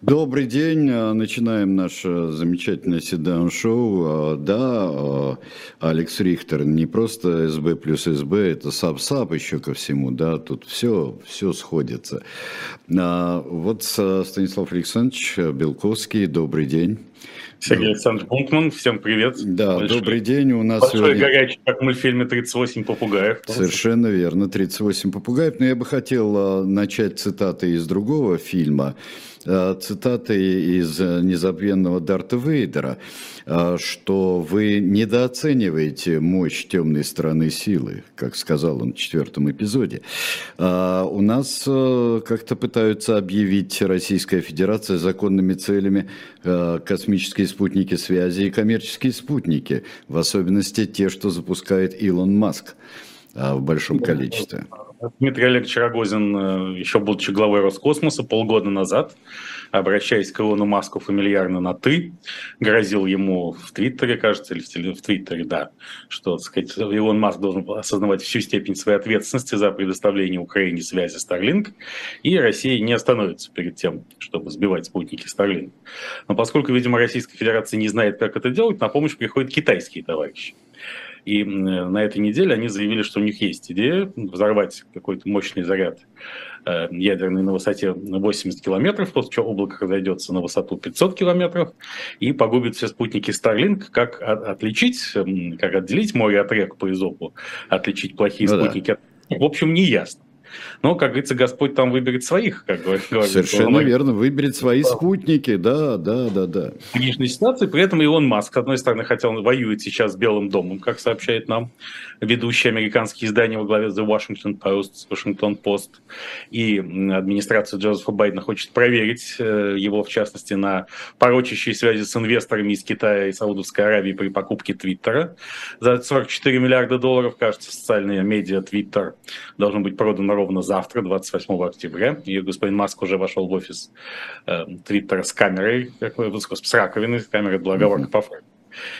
Добрый день. А, начинаем наше замечательное сатан-шоу. А, да, а, Алекс Рихтер не просто САБ плюс САБ, это САБ-САБ еще ко всему, да, тут все, все сходится. Вот Станислав Александрович Белковский, добрый день. Сергей Александрович Бунтман, всем привет. Да, большой, добрый день. У нас большой сегодня... горячий, как в мультфильме «38 попугаев». Совершенно верно, 38 попугаев. Но я бы хотел начать цитаты из другого фильма Э, цитаты из э, незабвенного Дарта Вейдера, э, что вы недооцениваете мощь темной стороны силы, как сказал он в четвертом эпизоде. У нас как-то пытаются объявить Российская Федерация законными целями космические спутники связи и коммерческие спутники, в особенности те, что запускает Илон Маск в большом количестве. Дмитрий Олегович Рогозин, э, еще будучи главой Роскосмоса, полгода назад, обращаясь к Илону Маску фамильярно на «ты», грозил ему в Твиттере, кажется, или в, Твиттере, да, что, так сказать, Илон Маск должен осознавать всю степень своей ответственности за предоставление Украине связи Starlink, и Россия не остановится перед тем, чтобы сбивать спутники Starlink. Но поскольку, видимо, Российская Федерация не знает, как это делать, на помощь приходят китайские товарищи. И на этой неделе они заявили, что у них есть идея взорвать какой-то мощный заряд э, ядерный на высоте 80 километров, после чего облако разойдется на высоту 500 километров и погубит все спутники Starlink. Как отличить, как отделить море от рек по изопу, отличить плохие ну, спутники да. в общем, не ясно. Но, как говорится, Господь там выберет своих, как говорит. Совершенно верно, выберет свои спутники, да, да, да, да. Конечной ситуации, при этом Илон Маск, с одной стороны, хотя он воюет сейчас с Белым домом, как сообщает нам ведущие американские издания во главе The Washington Post, Washington Post, и администрация Джозефа Байдена хочет проверить э, его, в частности, на порочащие связи с инвесторами из Китая и Саудовской Аравии при покупке Твиттера. За 44 миллиарда долларов, кажется, социальные медиа Твиттер должен быть продан ровно завтра, 28 октября. И господин Маск уже вошел в офис э, Твиттера с камерой, как, с раковиной, с камерой для оговорка mm-hmm. по факту.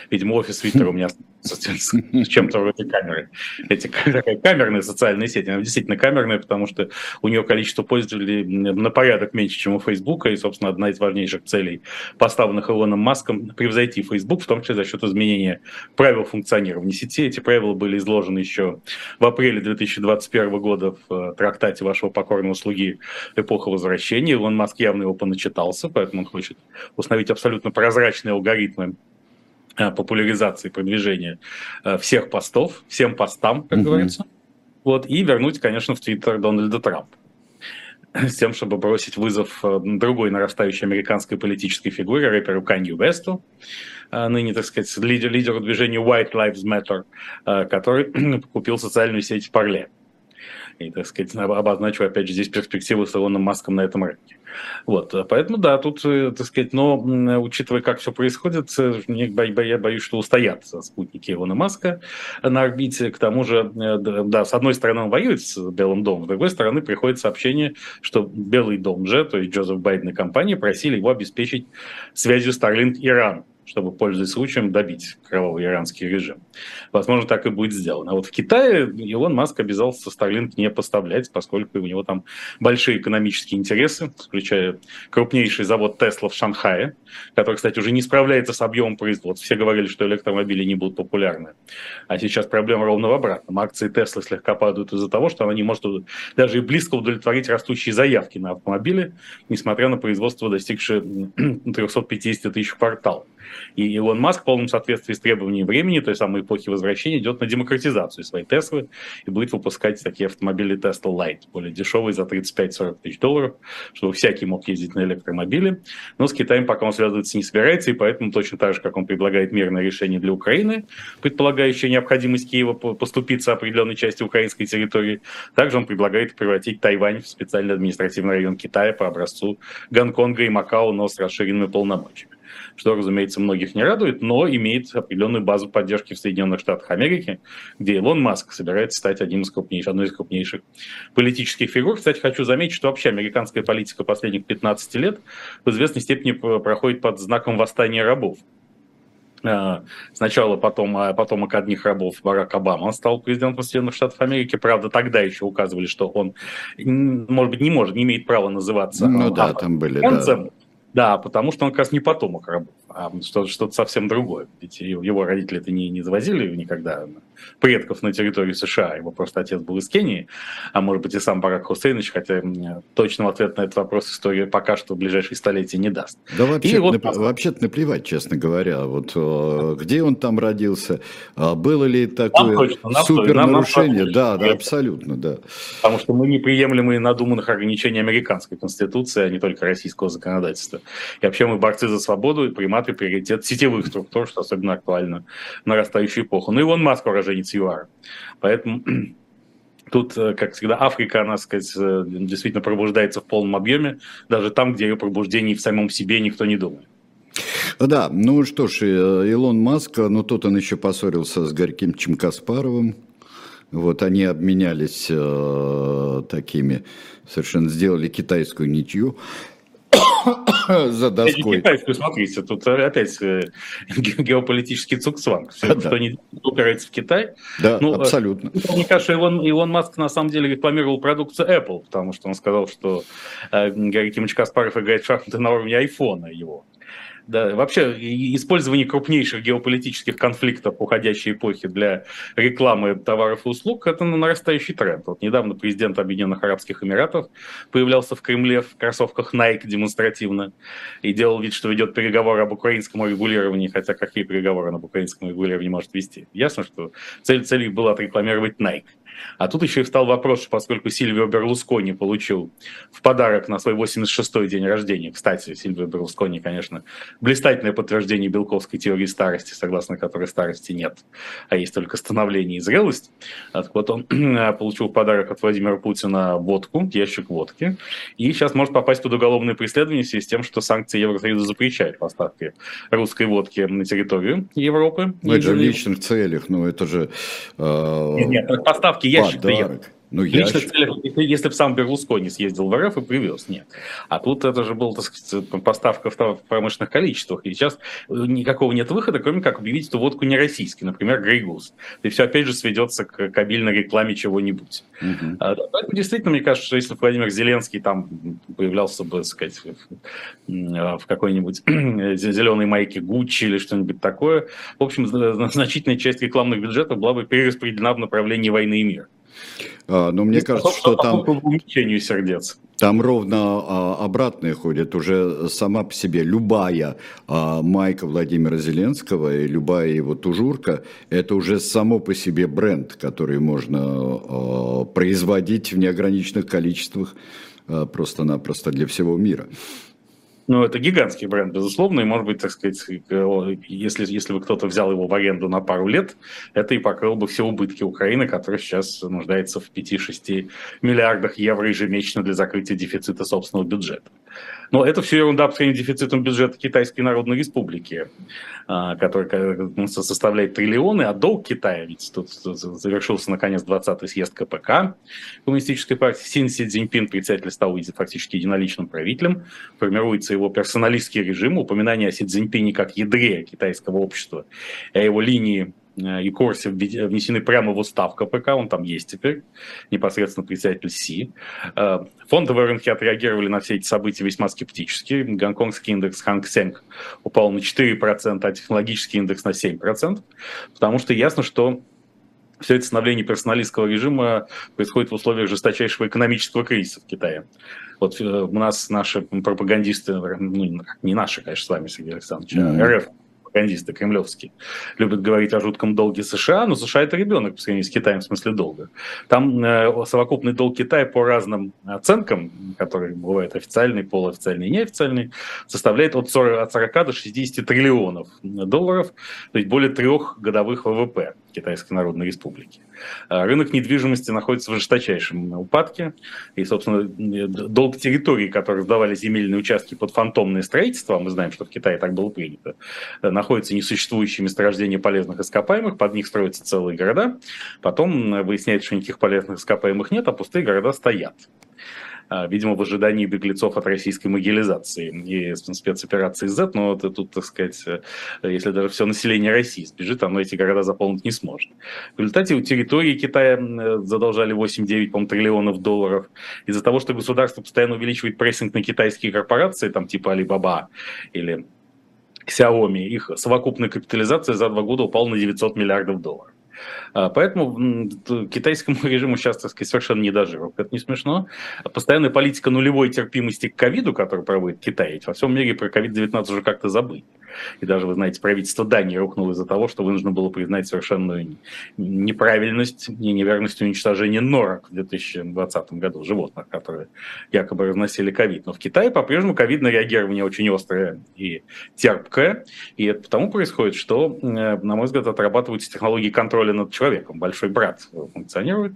Видимо, офис Твиттера у меня с чем-то вроде камеры. Эти камерные социальные сети, она действительно камерная, потому что у нее количество пользователей на порядок меньше, чем у Фейсбука, и, собственно, одна из важнейших целей, поставленных Илоном Маском, превзойти Facebook, в том числе за счет изменения правил функционирования сети. Эти правила были изложены еще в апреле 2021 года в э, трактате вашего покорного слуги «Эпоха возвращения». Илон Маск явно его поначитался, поэтому он хочет установить абсолютно прозрачные алгоритмы популяризации, продвижения э, всех постов, всем постам, как mm-hmm. говорится, вот, и вернуть, конечно, в Твиттер Дональда Трампа. С тем, чтобы бросить вызов э, другой нарастающей американской политической фигуре, рэперу Канью Весту, ныне, так сказать, лидер, лидеру движения White Lives Matter, который купил социальную сеть Парле и, так сказать, обозначу, опять же, здесь перспективу с Илоном Маском на этом рынке. Вот, поэтому, да, тут, э, так сказать, но учитывая, как все происходит, э, я боюсь, что устоят спутники Илона Маска на орбите. К тому же, э, да, с одной стороны, он воюет с Белым домом, с другой стороны, приходит сообщение, что Белый дом же, то есть Джозеф Байден и компания, просили его обеспечить связью Starlink Иран чтобы, пользуясь случаем, добить кровавый иранский режим. Возможно, так и будет сделано. А вот в Китае Илон Маск обязался Starlink не поставлять, поскольку у него там большие экономические интересы, включая крупнейший завод Тесла в Шанхае, который, кстати, уже не справляется с объемом производства. Все говорили, что электромобили не будут популярны. А сейчас проблема ровно в обратном. Акции Теслы слегка падают из-за того, что она не может даже и близко удовлетворить растущие заявки на автомобили, несмотря на производство, достигшее 350 тысяч кварталов. И Илон Маск в полном соответствии с требованиями времени, той самой эпохи возвращения, идет на демократизацию своей Теслы и будет выпускать такие автомобили Tesla Light, более дешевые за 35-40 тысяч долларов, чтобы всякий мог ездить на электромобиле. Но с Китаем пока он связываться не собирается, и поэтому точно так же, как он предлагает мирное решение для Украины, предполагающее необходимость Киева поступиться определенной части украинской территории, также он предлагает превратить Тайвань в специальный административный район Китая по образцу Гонконга и Макао, но с расширенными полномочиями что, разумеется, многих не радует, но имеет определенную базу поддержки в Соединенных Штатах Америки, где Илон Маск собирается стать одним из крупнейших, одной из крупнейших политических фигур. Кстати, хочу заметить, что вообще американская политика последних 15 лет в известной степени проходит под знаком восстания рабов. А, сначала потом, а потомок одних рабов Барак Обама стал президентом Соединенных Штатов Америки. Правда, тогда еще указывали, что он, может быть, не может, не имеет права называться ну, да, там были, да Да, потому что он как раз не потомок рабов, а что-то, что совсем другое. Ведь его родители это не, не завозили никогда предков на территорию США, его просто отец был из Кении, а может быть и сам Барак Хусейнович, хотя точного ответа на этот вопрос история пока что в ближайшие столетия не даст. Да вообще-то вот... нап... вообще наплевать, честно говоря, вот э, где он там родился, а было ли такое точно, супер нарушение? Да, да, абсолютно, да. Потому что мы неприемлемые надуманных ограничений американской конституции, а не только российского законодательства. И вообще мы борцы за свободу и приматы приоритет сетевых структур, что особенно актуально в нарастающую эпоху. Ну и вон Маск уроженец ЮАР. Поэтому Тут, э, как всегда, Африка, она, сказать, э, действительно пробуждается в полном объеме, даже там, где ее пробуждение в самом себе никто не думает. Да, ну что ж, э, Илон Маск, ну тут он еще поссорился с Горьким Каспаровым. Вот они обменялись э, такими, совершенно сделали китайскую ничью. за доской. Китайскую, смотрите, тут опять э, геополитический цукцванг. Все, да. что не упирается в Китай. Да, ну, абсолютно. Мне кажется, Илон, Илон Маск на самом деле рекламировал продукцию Apple, потому что он сказал, что э, Гарри Кимович Каспаров играет в шахматы на уровне айфона его. Да, вообще использование крупнейших геополитических конфликтов уходящей эпохи для рекламы товаров и услуг – это нарастающий тренд. Вот недавно президент Объединенных Арабских Эмиратов появлялся в Кремле в кроссовках Nike демонстративно и делал вид, что ведет переговоры об украинском регулировании, хотя какие переговоры он об украинском регулировании может вести. Ясно, что цель целью была отрекламировать Nike. А тут еще и встал вопрос, что поскольку Сильвио Берлускони получил в подарок на свой 86-й день рождения, кстати, Сильвио Берлускони, конечно, блистательное подтверждение белковской теории старости, согласно которой старости нет, а есть только становление и зрелость. Так вот, он получил в подарок от Владимира Путина водку, ящик водки, и сейчас может попасть под уголовное преследование в связи с тем, что санкции Евросоюза запрещают поставки русской водки на территорию Европы. Ну, это в личных целях, но это же... Э... Нет, нет, поставки ящик-то ехать. Ну, я... Лично целях, если бы сам Берлускони съездил в РФ и привез, нет. А тут это же была, так сказать, поставка в промышленных количествах. И сейчас никакого нет выхода, кроме как объявить эту водку не российской, например, Грейгус. И все опять же сведется к кабельной рекламе чего-нибудь. Угу. А, поэтому действительно, мне кажется, что если Владимир Зеленский там появлялся бы, так сказать, в какой-нибудь зеленой майке Гуччи или что-нибудь такое, в общем, значительная часть рекламных бюджетов была бы перераспределена в направлении войны и мира. А, но мне кажется, что там... Увеличению сердец. Там ровно а, обратное ходит. Уже сама по себе любая а, майка Владимира Зеленского и любая его тужурка, это уже само по себе бренд, который можно а, производить в неограниченных количествах а, просто-напросто для всего мира. Ну, это гигантский бренд, безусловно, и, может быть, так сказать, если, если бы кто-то взял его в аренду на пару лет, это и покрыл бы все убытки Украины, которая сейчас нуждается в 5-6 миллиардах евро ежемесячно для закрытия дефицита собственного бюджета. Но это все ерунда по сравнению с дефицитом бюджета Китайской Народной Республики, а, который ну, составляет триллионы, а долг Китая, ведь тут завершился наконец 20-й съезд КПК Коммунистической партии, Син Си Цзиньпин, председатель, стал фактически единоличным правителем, формируется его персоналистский режим, упоминание о Си Цзиньпине как ядре китайского общества, о его линии Э, и Корси внесены прямо в устав КПК, он там есть теперь, непосредственно председатель Си. Э, фондовые рынки отреагировали на все эти события весьма скептически. Гонконгский индекс Ханг Сенг упал на 4%, а технологический индекс на 7%, потому что ясно, что все это становление персоналистского режима происходит в условиях жесточайшего экономического кризиса в Китае. Вот э, у нас наши пропагандисты, ну, не наши, конечно, с вами, Сергей Александрович, а РФ, пропагандисты кремлевские, любят говорить о жутком долге США, но США это ребенок по сравнению с Китаем в смысле долга. Там э, совокупный долг Китая по разным оценкам, которые бывают официальный, полуофициальный и неофициальный, составляет от 40, от 40 до 60 триллионов долларов, то есть более трех годовых ВВП Китайской Народной Республики. А рынок недвижимости находится в жесточайшем упадке, и, собственно, долг территории, которые сдавали земельные участки под фантомное строительство, а мы знаем, что в Китае так было принято, находятся несуществующие месторождения полезных ископаемых, под них строятся целые города, потом выясняется, что никаких полезных ископаемых нет, а пустые города стоят. А, видимо, в ожидании беглецов от российской могилизации и спецоперации Z, но вот тут, так сказать, э, если даже все население России сбежит, оно эти города заполнить не сможет. В результате у территории Китая задолжали 8-9 триллионов долларов. Из-за того, что государство постоянно увеличивает прессинг на китайские корпорации, там типа Alibaba или Xiaomi, их совокупная капитализация за два года упала на 900 миллиардов долларов. А, поэтому китайскому режиму сейчас, так сказать, совершенно не доживок. Это не смешно. Постоянная политика нулевой терпимости к ковиду, которую проводит Китай, ведь во всем мире про ковид-19 уже как-то забыли. И даже, вы знаете, правительство Дании рухнуло из-за того, что вынуждено было признать совершенную неправильность и неверность уничтожения норок в 2020 году, животных, которые якобы разносили ковид. Но в Китае по-прежнему ковидное реагирование очень острое и терпкое. И это потому происходит, что, э, на мой взгляд, отрабатываются технологии контроля над человеком. Большой брат функционирует,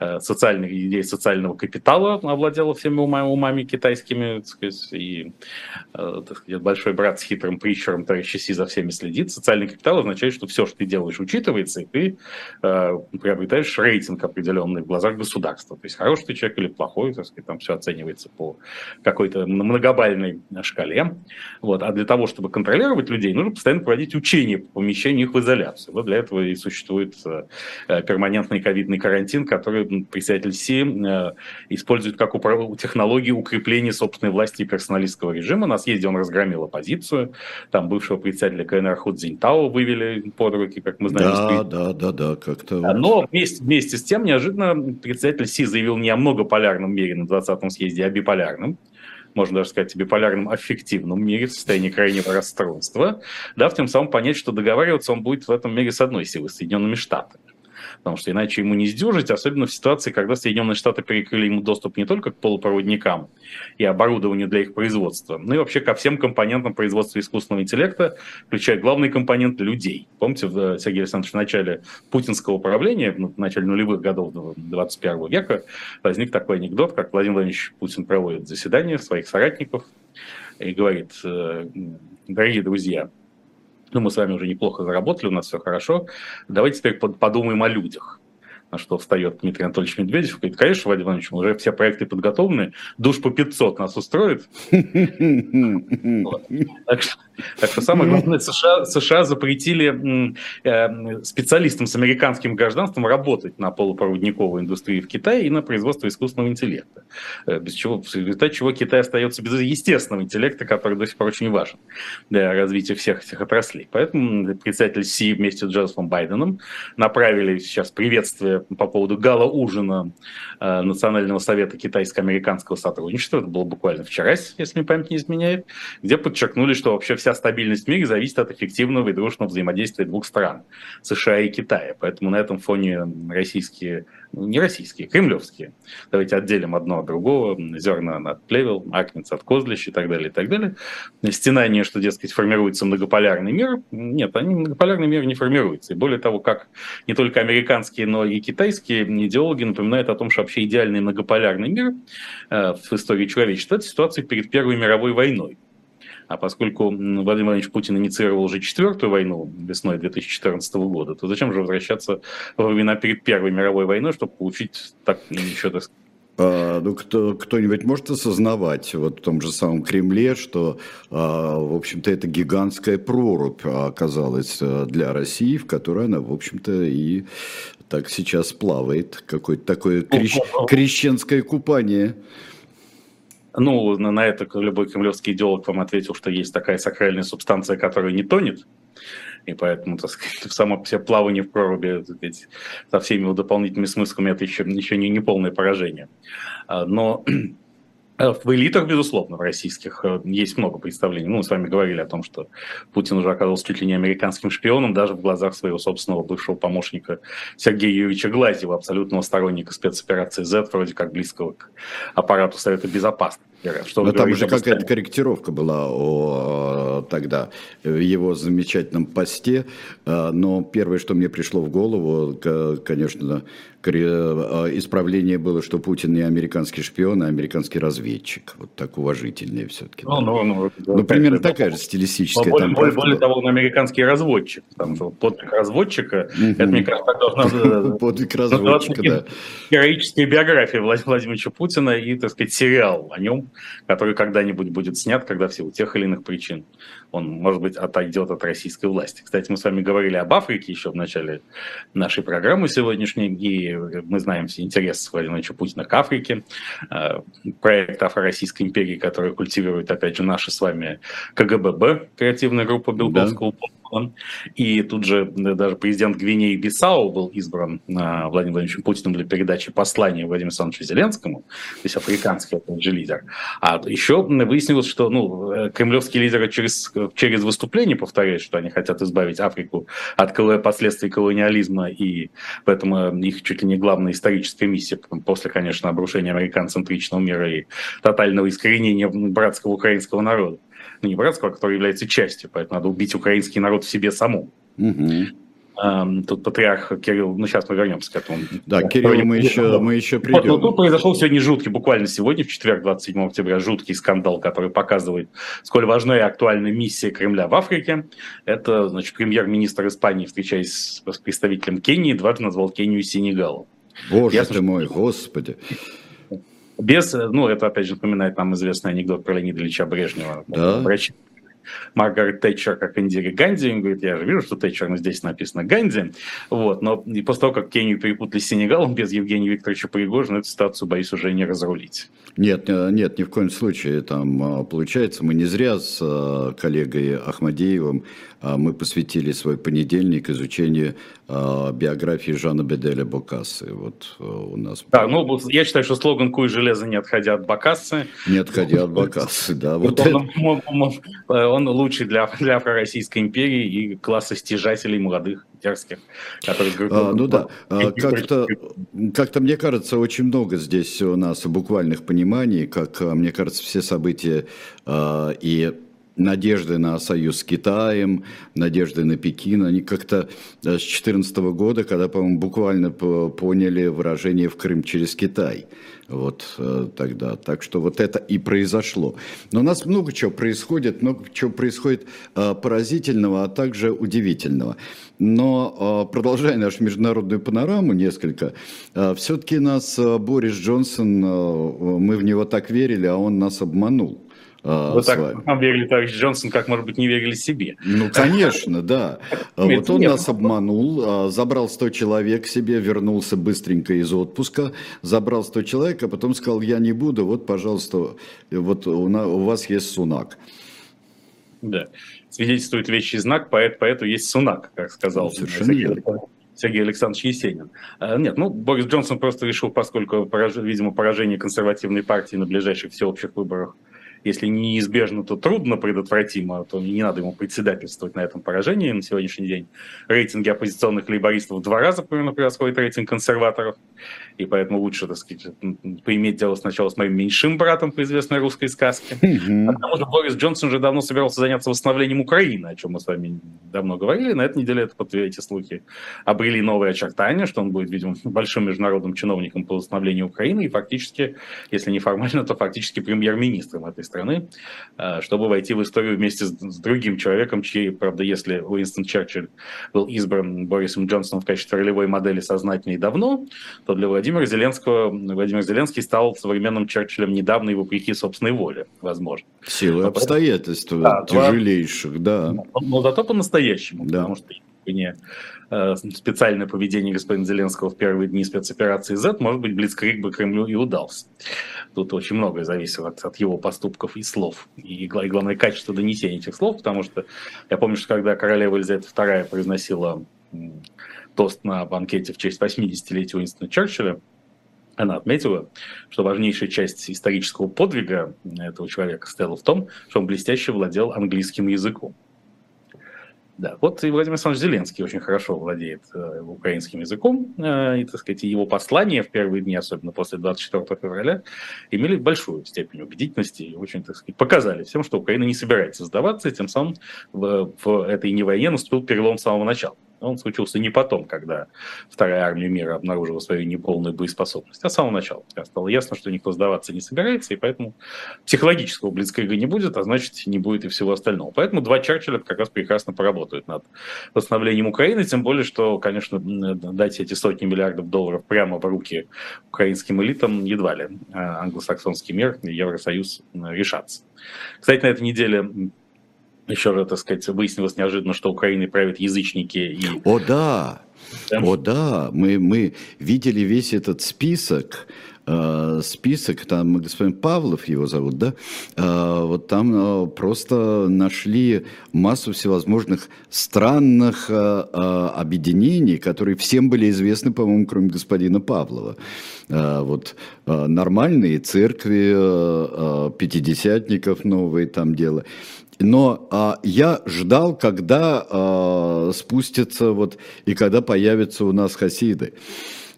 э, социальные идеи социального капитала овладела всеми умами, умами китайскими, так сказать, и э, так сказать, большой брат с хитрым притчером которым товарищ Си за всеми следит, социальный капитал означает, что все, что ты делаешь, учитывается, и ты э, приобретаешь рейтинг определенный в глазах государства. То есть хороший ты человек или плохой, так сказать, там все оценивается по какой-то многобальной шкале. Вот. А для того, чтобы контролировать людей, нужно постоянно проводить учения по помещению их в изоляцию. Вот для этого и существует перманентный ковидный карантин, который председатель Си э, использует как управ... технологию укрепления собственной власти и персоналистского режима. На съезде он разгромил оппозицию, там бывшего председателя КНР Ху Цзиньтао вывели под руки, как мы знаем. Да, да, да, да, как-то. Но вместе, вместе с тем, неожиданно председатель Си заявил не о многополярном мире на 20-м съезде, а о биполярном можно даже сказать, биполярном аффективном мире, в состоянии крайнего расстройства, дав тем самым понять, что договариваться он будет в этом мире с одной силой, Соединенными Штатами потому что иначе ему не сдюжить, особенно в ситуации, когда Соединенные Штаты перекрыли ему доступ не только к полупроводникам и оборудованию для их производства, но и вообще ко всем компонентам производства искусственного интеллекта, включая главный компонент людей. Помните, в, Сергей Александрович, в начале путинского управления, в начале нулевых годов 21 века, возник такой анекдот, как Владимир Владимирович Путин проводит заседание своих соратников и говорит, «Э, дорогие друзья, ну, мы с вами уже неплохо заработали, у нас все хорошо, давайте теперь подумаем о людях. На что встает Дмитрий Анатольевич Медведев говорит, конечно, Владимир Иванович, уже все проекты подготовлены, душ по 500 нас устроит. Так что самое главное, США, запретили э, специалистам с американским гражданством работать на полупроводниковой индустрии в Китае и на производство искусственного интеллекта. Э, без чего, в результате чего Китай остается без естественного интеллекта, который до сих пор очень важен для развития всех этих отраслей. Поэтому председатель Си вместе с Джозефом Байденом направили сейчас приветствие по поводу гала-ужина э, Национального совета китайско-американского сотрудничества. Это было буквально вчера, если мне память не изменяет, где подчеркнули, что вообще вся стабильность в мире зависит от эффективного и дружного взаимодействия двух стран, США и Китая. Поэтому на этом фоне российские, не российские, кремлевские, давайте отделим одно от другого, зерна от плевел, акнец от козлищ и так далее, и так далее. Стенание, что, дескать, формируется многополярный мир, нет, они многополярный мир не формируется. И более того, как не только американские, но и китайские идеологи напоминают о том, что вообще идеальный многополярный мир э, в истории человечества – это ситуация перед Первой мировой войной. А поскольку Владимир Владимирович Путин инициировал уже четвертую войну весной 2014 года, то зачем же возвращаться во времена перед Первой мировой войной, чтобы получить так еще, так сказать, а, ну, кто, кто-нибудь может осознавать вот в том же самом Кремле, что, а, в общем-то, это гигантская прорубь оказалась а, для России, в которой она, в общем-то, и так сейчас плавает. Какое-то такое крещ... крещенское купание. Ну, на, на это любой кремлевский идеолог вам ответил, что есть такая сакральная субстанция, которая не тонет. И поэтому, так сказать, само все плавание в проруби сказать, со всеми его дополнительными смыслами это еще, еще не, не полное поражение. А, но в элитах, безусловно, в российских э, есть много представлений. Ну, мы с вами говорили о том, что Путин уже оказался чуть ли не американским шпионом, даже в глазах своего собственного бывшего помощника Сергея Юрьевича Глазьева, абсолютного сторонника спецоперации Z, вроде как близкого к аппарату Совета Безопасности. Что Но там уже какая-то корректировка была о, тогда в его замечательном посте. Но первое, что мне пришло в голову, конечно, исправление было, что Путин не американский шпион, а американский разведчик. Вот так уважительнее все-таки. Ну, ну, ну, ну, примерно это, такая же стилистическая. Более, более, более того, он американский разводчик. Там же подвиг разводчика, это, мне кажется, должна... Подвиг разводчика, да. Героическая биография Владимира Владимировича Путина и, так сказать, сериал о нем, который когда-нибудь будет снят, когда в силу тех или иных причин он, может быть, отойдет от российской власти. Кстати, мы с вами говорили об Африке еще в начале нашей программы сегодняшней, и мы знаем все интерес Владимира Владимировича Путина к Африке, э, проект Афро-Российской империи, который культивирует, опять же, наша с вами КГББ, креативная группа Белковского да он. И тут же даже президент Гвинеи Бисау был избран а, Владимиром Владимировичем Путиным для передачи послания Владимиру Александровичу Зеленскому, то есть африканский опять же лидер. А еще выяснилось, что ну, э, кремлевские лидеры через, через выступление повторяют, что они хотят избавить Африку от последствий колониализма, и поэтому их чуть ли не главная историческая миссия после, конечно, обрушения американцентричного мира и тотального искоренения братского украинского народа ну, не братского, а который является частью, поэтому надо убить украинский народ в себе самому. Угу. Тут патриарх Кирилл, ну сейчас мы вернемся к этому. Да, Кирилл, мы еще, мы еще придем. Вот, ну, тут произошел сегодня жуткий, буквально сегодня, в четверг, 27 октября, жуткий скандал, который показывает, сколь важна и актуальна миссия Кремля в Африке. Это, значит, премьер-министр Испании, встречаясь с представителем Кении, дважды назвал Кению Сенегалом. Боже Ясно, ты мой, господи. Без, ну, это опять же напоминает нам известный анекдот про Леонида Ильича Брежнева. Да. Врач Маргарет Тэтчер как Индира Ганди. Он говорит, я же вижу, что Тэтчер, но здесь написано Ганди. Вот. Но и после того, как Кению перепутали с Сенегалом, без Евгения Викторовича Пригожина, эту ситуацию, боюсь, уже не разрулить. Нет, э, нет, ни в коем случае. Там э, получается, мы не зря с э, коллегой Ахмадеевым мы посвятили свой понедельник изучению биографии Жана Беделя Бокассы. Вот у нас. Да, ну я считаю, что слоган «Куй железо, не отходя от Бокассы». Не отходя от Бокассы, да. Вот он, он лучший для, для Российской империи и класса стяжателей молодых дерзких, которые говорят... А, ну да, а, как-то, как-то мне кажется, очень много здесь у нас буквальных пониманий, как а, мне кажется, все события а, и надежды на союз с Китаем, надежды на Пекин, они как-то с 2014 года, когда, по-моему, буквально поняли выражение «в Крым через Китай» вот э, тогда. Так что вот это и произошло. Но у нас много чего происходит, много чего происходит э, поразительного, а также удивительного. Но э, продолжая нашу международную панораму несколько, все-таки нас Борис Джонсон, мы в него так верили, а он нас обманул. А, Вы так нам верили, товарищ Джонсон, как, может быть, не верили себе. Ну, конечно, да. Вот он нас обманул, а, забрал 100 человек себе, вернулся быстренько из отпуска, забрал 100 человек, а потом сказал, я не буду, вот, пожалуйста, вот у вас есть Сунак. Да, свидетельствует вещий знак, поэт поэту есть Сунак, как сказал ну, Совершенно Сергей, Сергей Александрович Есенин. А, нет, ну, Борис Джонсон просто решил, поскольку, видимо, поражение консервативной партии на ближайших всеобщих выборах – если неизбежно, то трудно предотвратимо, то не надо ему председательствовать на этом поражении на сегодняшний день. Рейтинги оппозиционных лейбористов в два раза примерно превосходит рейтинг консерваторов, и поэтому лучше, так сказать, поиметь дело сначала с моим меньшим братом по известной русской сказке. Mm-hmm. А потому что Борис Джонсон уже давно собирался заняться восстановлением Украины, о чем мы с вами давно говорили. На этой неделе это, эти слухи обрели новые очертания, что он будет, видимо, большим международным чиновником по восстановлению Украины и фактически, если не формально, то фактически премьер-министром этой страны, э, чтобы войти в историю вместе с, другим человеком, чьи, правда, если Уинстон Черчилль был избран Борисом Джонсоном в качестве ролевой модели сознательно и давно, то для Владимира Зеленского Владимир Зеленский стал современным Черчиллем недавно и вопреки собственной воле, возможно. Силы обстоятельств да, тяжелейших, да. Но, но зато по-настоящему, да. потому что не э, специальное поведение господина Зеленского в первые дни спецоперации Z, может быть, Блицкрик бы Кремлю и удался. Тут очень многое зависело от, от его поступков и слов. И, и главное, качество донесения этих слов, потому что я помню, что когда королева Елизавета II произносила тост на банкете в честь 80-летия Уинстона Черчилля, она отметила, что важнейшая часть исторического подвига этого человека стояла в том, что он блестяще владел английским языком. Да, вот и Владимир Александрович Зеленский очень хорошо владеет э, украинским языком, э, и, так сказать, его послания в первые дни, особенно после 24 февраля, имели большую степень убедительности и очень, так сказать, показали всем, что Украина не собирается сдаваться, и тем самым в, в этой не войне наступил перелом с самого начала. Он случился не потом, когда Вторая армия мира обнаружила свою неполную боеспособность, а с самого начала. Стало ясно, что никто сдаваться не собирается, и поэтому психологического блицкрига не будет, а значит, не будет и всего остального. Поэтому два Черчилля как раз прекрасно поработают над восстановлением Украины, тем более, что, конечно, дать эти сотни миллиардов долларов прямо в руки украинским элитам едва ли а англосаксонский мир и Евросоюз решатся. Кстати, на этой неделе еще раз, так сказать, выяснилось неожиданно, что Украиной правят язычники. И... О да, да? о да, мы, мы видели весь этот список, э, список, там господин Павлов его зовут, да, э, вот там э, просто нашли массу всевозможных странных объединений, которые всем были известны, по-моему, кроме господина Павлова. Вот нормальные церкви, пятидесятников новые там дело но а, я ждал, когда а, спустятся вот и когда появятся у нас хасиды.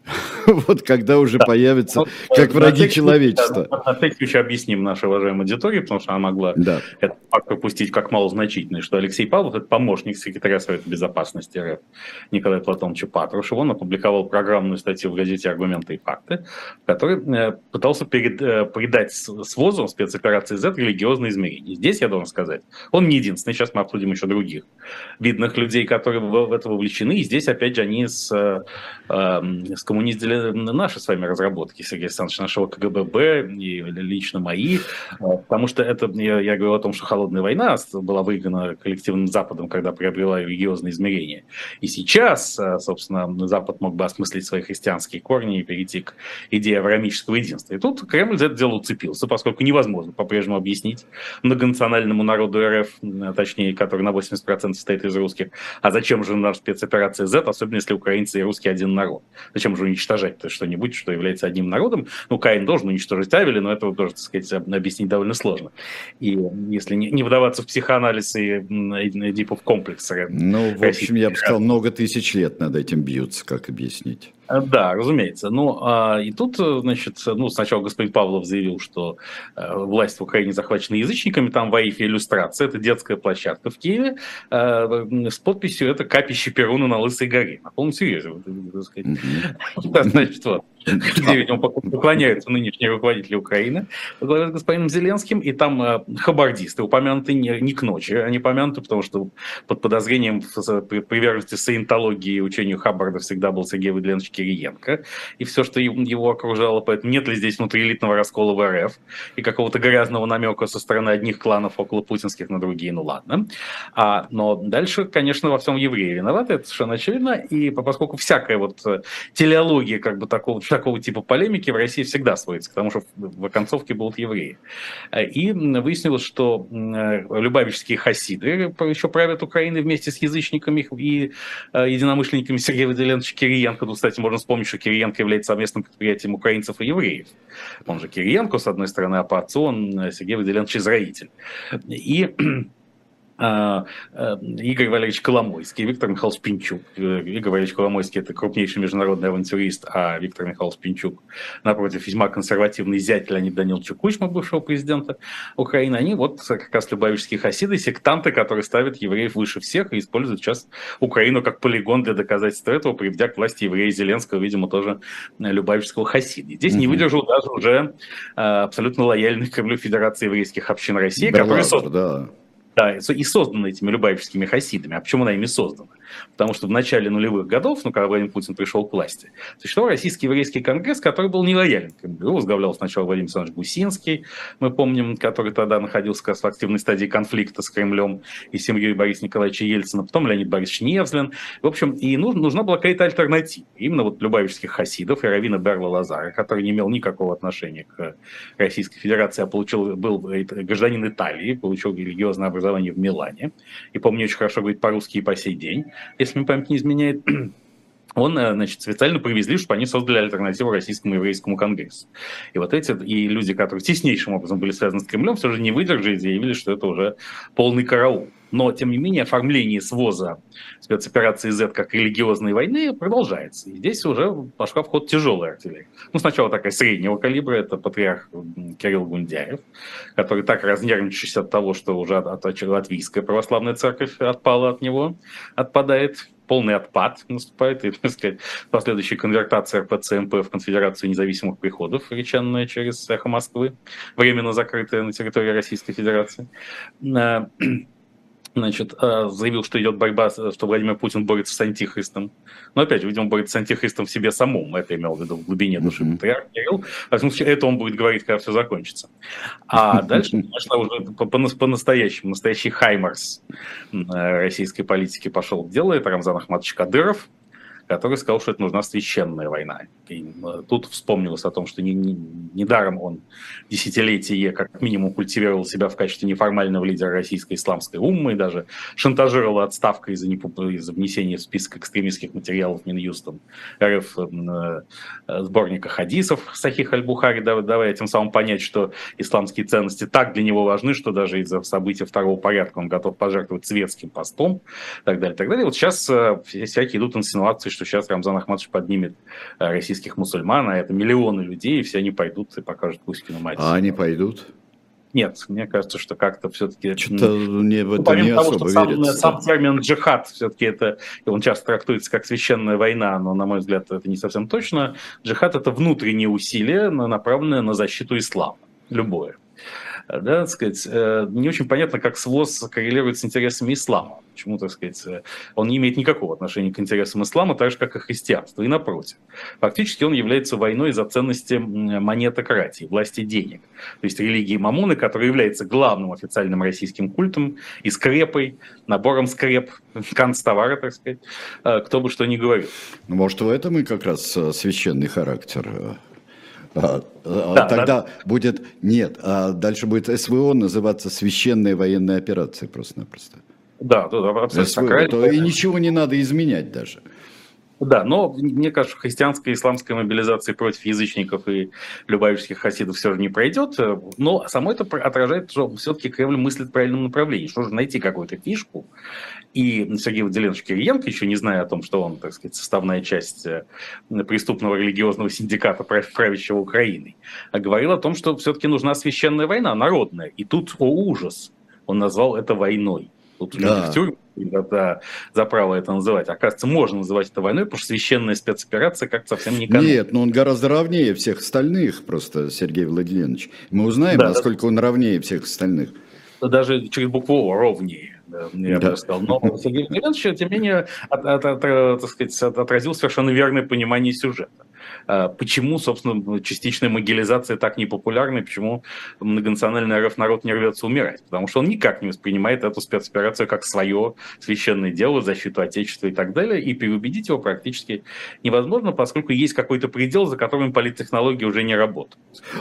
вот когда уже да. появится, ну, как враги человечества. На всякий случай объясним нашей уважаемой аудитории, потому что она могла да. этот факт пропустить как малозначительный, что Алексей Павлов – это помощник секретаря Совета Безопасности РФ Николая Платоновича Патрушева. Он опубликовал программную статью в газете «Аргументы и факты», в которой э, пытался перед, э, придать СВОЗу, спецоперации Z, религиозные измерения. Здесь, я должен сказать, он не единственный, сейчас мы обсудим еще других видных людей, которые в, в это вовлечены, и здесь, опять же, они с, с скоммуниздили наши с вами разработки, Сергей Александрович, нашего КГБ и лично мои, а, потому что это, я, я говорю о том, что холодная война была выиграна коллективным Западом, когда приобрела религиозные измерения. И сейчас, а, собственно, Запад мог бы осмыслить свои христианские корни и перейти к идее авраамического единства. И тут Кремль за это дело уцепился, поскольку невозможно по-прежнему объяснить многонациональному народу РФ, точнее, который на 80% состоит из русских, а зачем же наша спецоперация Z, особенно если украинцы и русские один народ? Зачем же уничтожать что-нибудь, что является одним народом. Ну, Каин должен уничтожить Авеля, но этого тоже, так сказать, объяснить довольно сложно. И если не, не вдаваться в психоанализ и Эдипов комплекс. Ну, в общем, я бы сказал, много тысяч лет над этим бьются, как объяснить. Э, да, разумеется. Ну, а, и тут, э, значит, ну, сначала господин Павлов заявил, что э, власть в Украине захвачена язычниками, там в Аифе иллюстрация, это детская площадка в Киеве, э, с подписью «Это капище Перуна на Лысой горе». На полном серьезе, так сказать. Значит, вот где, видимо, поклоняются нынешние руководители Украины главе с господином Зеленским, и там э, хабардисты упомянуты не, не к ночи, они упомянуты, потому что под подозрением приверженности саентологии и учению Хаббарда всегда был Сергей Владимирович Кириенко, и все, что его окружало, поэтому нет ли здесь внутриэлитного раскола в РФ и какого-то грязного намека со стороны одних кланов около путинских на другие, ну ладно. А, но дальше, конечно, во всем евреи виноваты, это совершенно очевидно, и поскольку всякая вот э, телеология как бы такого такого типа полемики в России всегда сводится к тому, что в оконцовке будут евреи. И выяснилось, что любавические хасиды еще правят Украиной вместе с язычниками и э, единомышленниками Сергея Владимировича Кириенко. Тут, кстати, можно вспомнить, что Кириенко является совместным предприятием украинцев и евреев. Он же Кириенко, с одной стороны, а по отцу он э, Сергей Владимирович Израиль. И Игорь Валерьевич Коломойский, Виктор Михайлович Пинчук. Э, Игорь Валерьевич Коломойский – это крупнейший международный авантюрист, а Виктор Михайлович Пинчук, напротив, весьма консервативный зять Леонида Даниловича Кучма, бывшего президента Украины. Они вот как раз любавические хасиды, сектанты, которые ставят евреев выше всех и используют сейчас Украину как полигон для доказательства этого, приведя к власти еврея Зеленского, видимо, тоже любавического хасида. Здесь mm-hmm. не выдержал даже уже э, абсолютно лояльных Кремлю Федерации еврейских общин России, да, которые созданы. Да да, и создана этими любавическими хасидами. А почему она ими создана? Потому что в начале нулевых годов, ну, когда Владимир Путин пришел к власти, существовал Российский еврейский конгресс, который был нелоялен к МГУ. Возглавлял сначала Владимир Александрович Гусинский, мы помним, который тогда находился как раз в активной стадии конфликта с Кремлем и семьей Бориса Николаевича Ельцина, потом Леонид Борисович Невзлин. В общем, и нужна, нужна была какая-то альтернатива. Именно вот любавических хасидов и Равина Берла Лазара, который не имел никакого отношения к Российской Федерации, а получил, был гражданин Италии, получил религиозное образование в Милане, и помню, очень хорошо говорит по-русски и по сей день, если мне память не изменяет, он, э, значит, специально привезли, чтобы они создали альтернативу Российскому еврейскому конгрессу. И вот эти и люди, которые теснейшим образом были связаны с Кремлем, все же не выдержали и заявили, что это уже полный караул. Но, тем не менее, оформление своза спецоперации Z как религиозной войны продолжается. И здесь уже пошла в ход тяжелая артиллерия. Ну, сначала такая среднего калибра, это патриарх Кирилл Гундяев, который так разнервничался от того, что уже от, от, латвийская православная церковь отпала от него, отпадает полный отпад наступает, и, так сказать, последующая конвертация РПЦ-МП в Конфедерацию независимых приходов, реченная через эхо Москвы, временно закрытая на территории Российской Федерации. Значит, э, заявил, что идет борьба, что Владимир Путин борется с антихристом. Но опять видимо, борется с антихристом в себе самом. Это имел в виду в глубине души патриарх Кирилл. Это он будет говорить, когда все закончится. А дальше пошла уже по-настоящему, настоящий хаймарс э, российской политики пошел. Делает Рамзан Ахматович Кадыров, который сказал, что это нужна священная война. И э, тут вспомнилось о том, что недаром не, не он десятилетие как минимум культивировал себя в качестве неформального лидера российской исламской уммы и даже шантажировал отставкой из-за, из внесения в список экстремистских материалов Минюстом РФ э, э, сборника хадисов Сахих Аль-Бухари, давая тем самым понять, что исламские ценности так для него важны, что даже из-за событий второго порядка он готов пожертвовать светским постом и так далее. И так далее. Вот сейчас всякие идут инсинуации, что сейчас Рамзан Ахматович поднимет э, российских мусульман, а это миллионы людей, и все они пойдут и покажут Кузькину мать. А они пойдут? Нет, мне кажется, что как-то все-таки... Что-то не в это ну, не того, особо что верится. Сам, сам термин джихад все-таки это, он часто трактуется как священная война, но, на мой взгляд, это не совсем точно. Джихад – это внутреннее усилие, направленное на защиту ислама. Любое да, так сказать, э, не очень понятно, как СВОЗ коррелирует с интересами ислама. Почему, так сказать, э, он не имеет никакого отношения к интересам ислама, так же, как и христианство, и напротив. Фактически он является войной за ценности монетократии, власти денег. То есть религии Мамоны, которая является главным официальным российским культом и скрепой, набором скреп, канцтовара, так сказать, э, кто бы что ни говорил. Ну, может, в этом и как раз священный характер а, а, да, тогда да. будет нет, а дальше будет СВО называться священная военная операция просто-напросто. Да, да, абсолютно. СВО, то и ничего не надо изменять даже. Да, но мне кажется, христианская и исламская мобилизация против язычников и любавических хасидов все же не пройдет. Но само это отражает, что все-таки Кремль мыслит в правильном направлении. Что же найти какую-то фишку. И Сергей Владимирович Кириенко, еще не зная о том, что он, так сказать, составная часть э, преступного религиозного синдиката правящего Украиной, говорил о том, что все-таки нужна священная война, народная. И тут, о ужас, он назвал это войной. Тут да. люди в тюрьму за, за право это называть. Оказывается, можно называть это войной, потому что священная спецоперация как совсем не канон. Нет, но он гораздо равнее всех остальных просто, Сергей Владимирович. Мы узнаем, да, насколько да. он равнее всех остальных. Даже через букву О ровнее я да. бы сказал. Но Сергей Владимирович, тем не менее, от, от, от, так сказать, отразил совершенно верное понимание сюжета. А, почему, собственно, частичная могилизация так непопулярна, и почему многонациональный РФ народ не рвется умирать? Потому что он никак не воспринимает эту спецоперацию как свое священное дело, защиту Отечества и так далее, и переубедить его практически невозможно, поскольку есть какой-то предел, за которым политтехнологии уже не работают.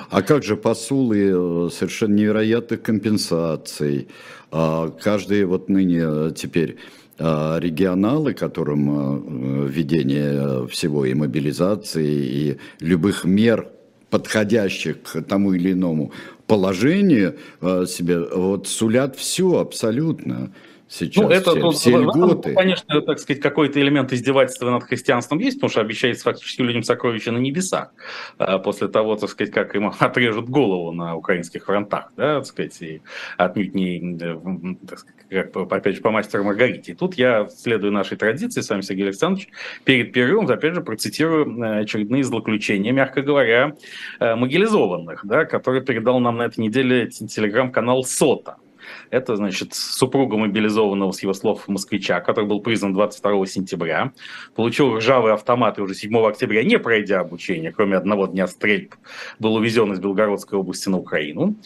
А как же посулы э, совершенно невероятных компенсаций? А каждый вот ныне э, теперь регионалы, которым а, введение всего и мобилизации, и любых мер, подходящих к тому или иному положению а, себе, вот сулят все абсолютно сейчас, ну, это, все, тут, все льготы. Конечно, так сказать, какой-то элемент издевательства над христианством есть, потому что обещается фактически людям сокровища на небесах после того, так сказать, как им отрежут голову на украинских фронтах, да, так сказать, и отнюдь не, так сказать, как, опять же, по мастеру Маргарите. И тут я, следую нашей традиции, с вами Сергей Александрович, перед перерывом, опять же, процитирую э, очередные злоключения, мягко говоря, э, могилизованных, да, которые передал нам на этой неделе телеграм-канал СОТА. Это, значит, супруга мобилизованного, с его слов, москвича, который был признан 22 сентября, получил ржавый автомат и уже 7 октября, не пройдя обучение, кроме одного дня стрельб, был увезен из Белгородской области на Украину.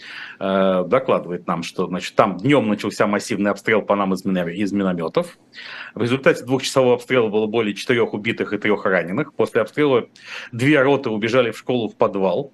Э, докладывает нам, что, значит, там днем начался массивный обстрел по нам из минометов. В результате двухчасового обстрела было более четырех убитых и трех раненых. После обстрела две роты убежали в школу в подвал.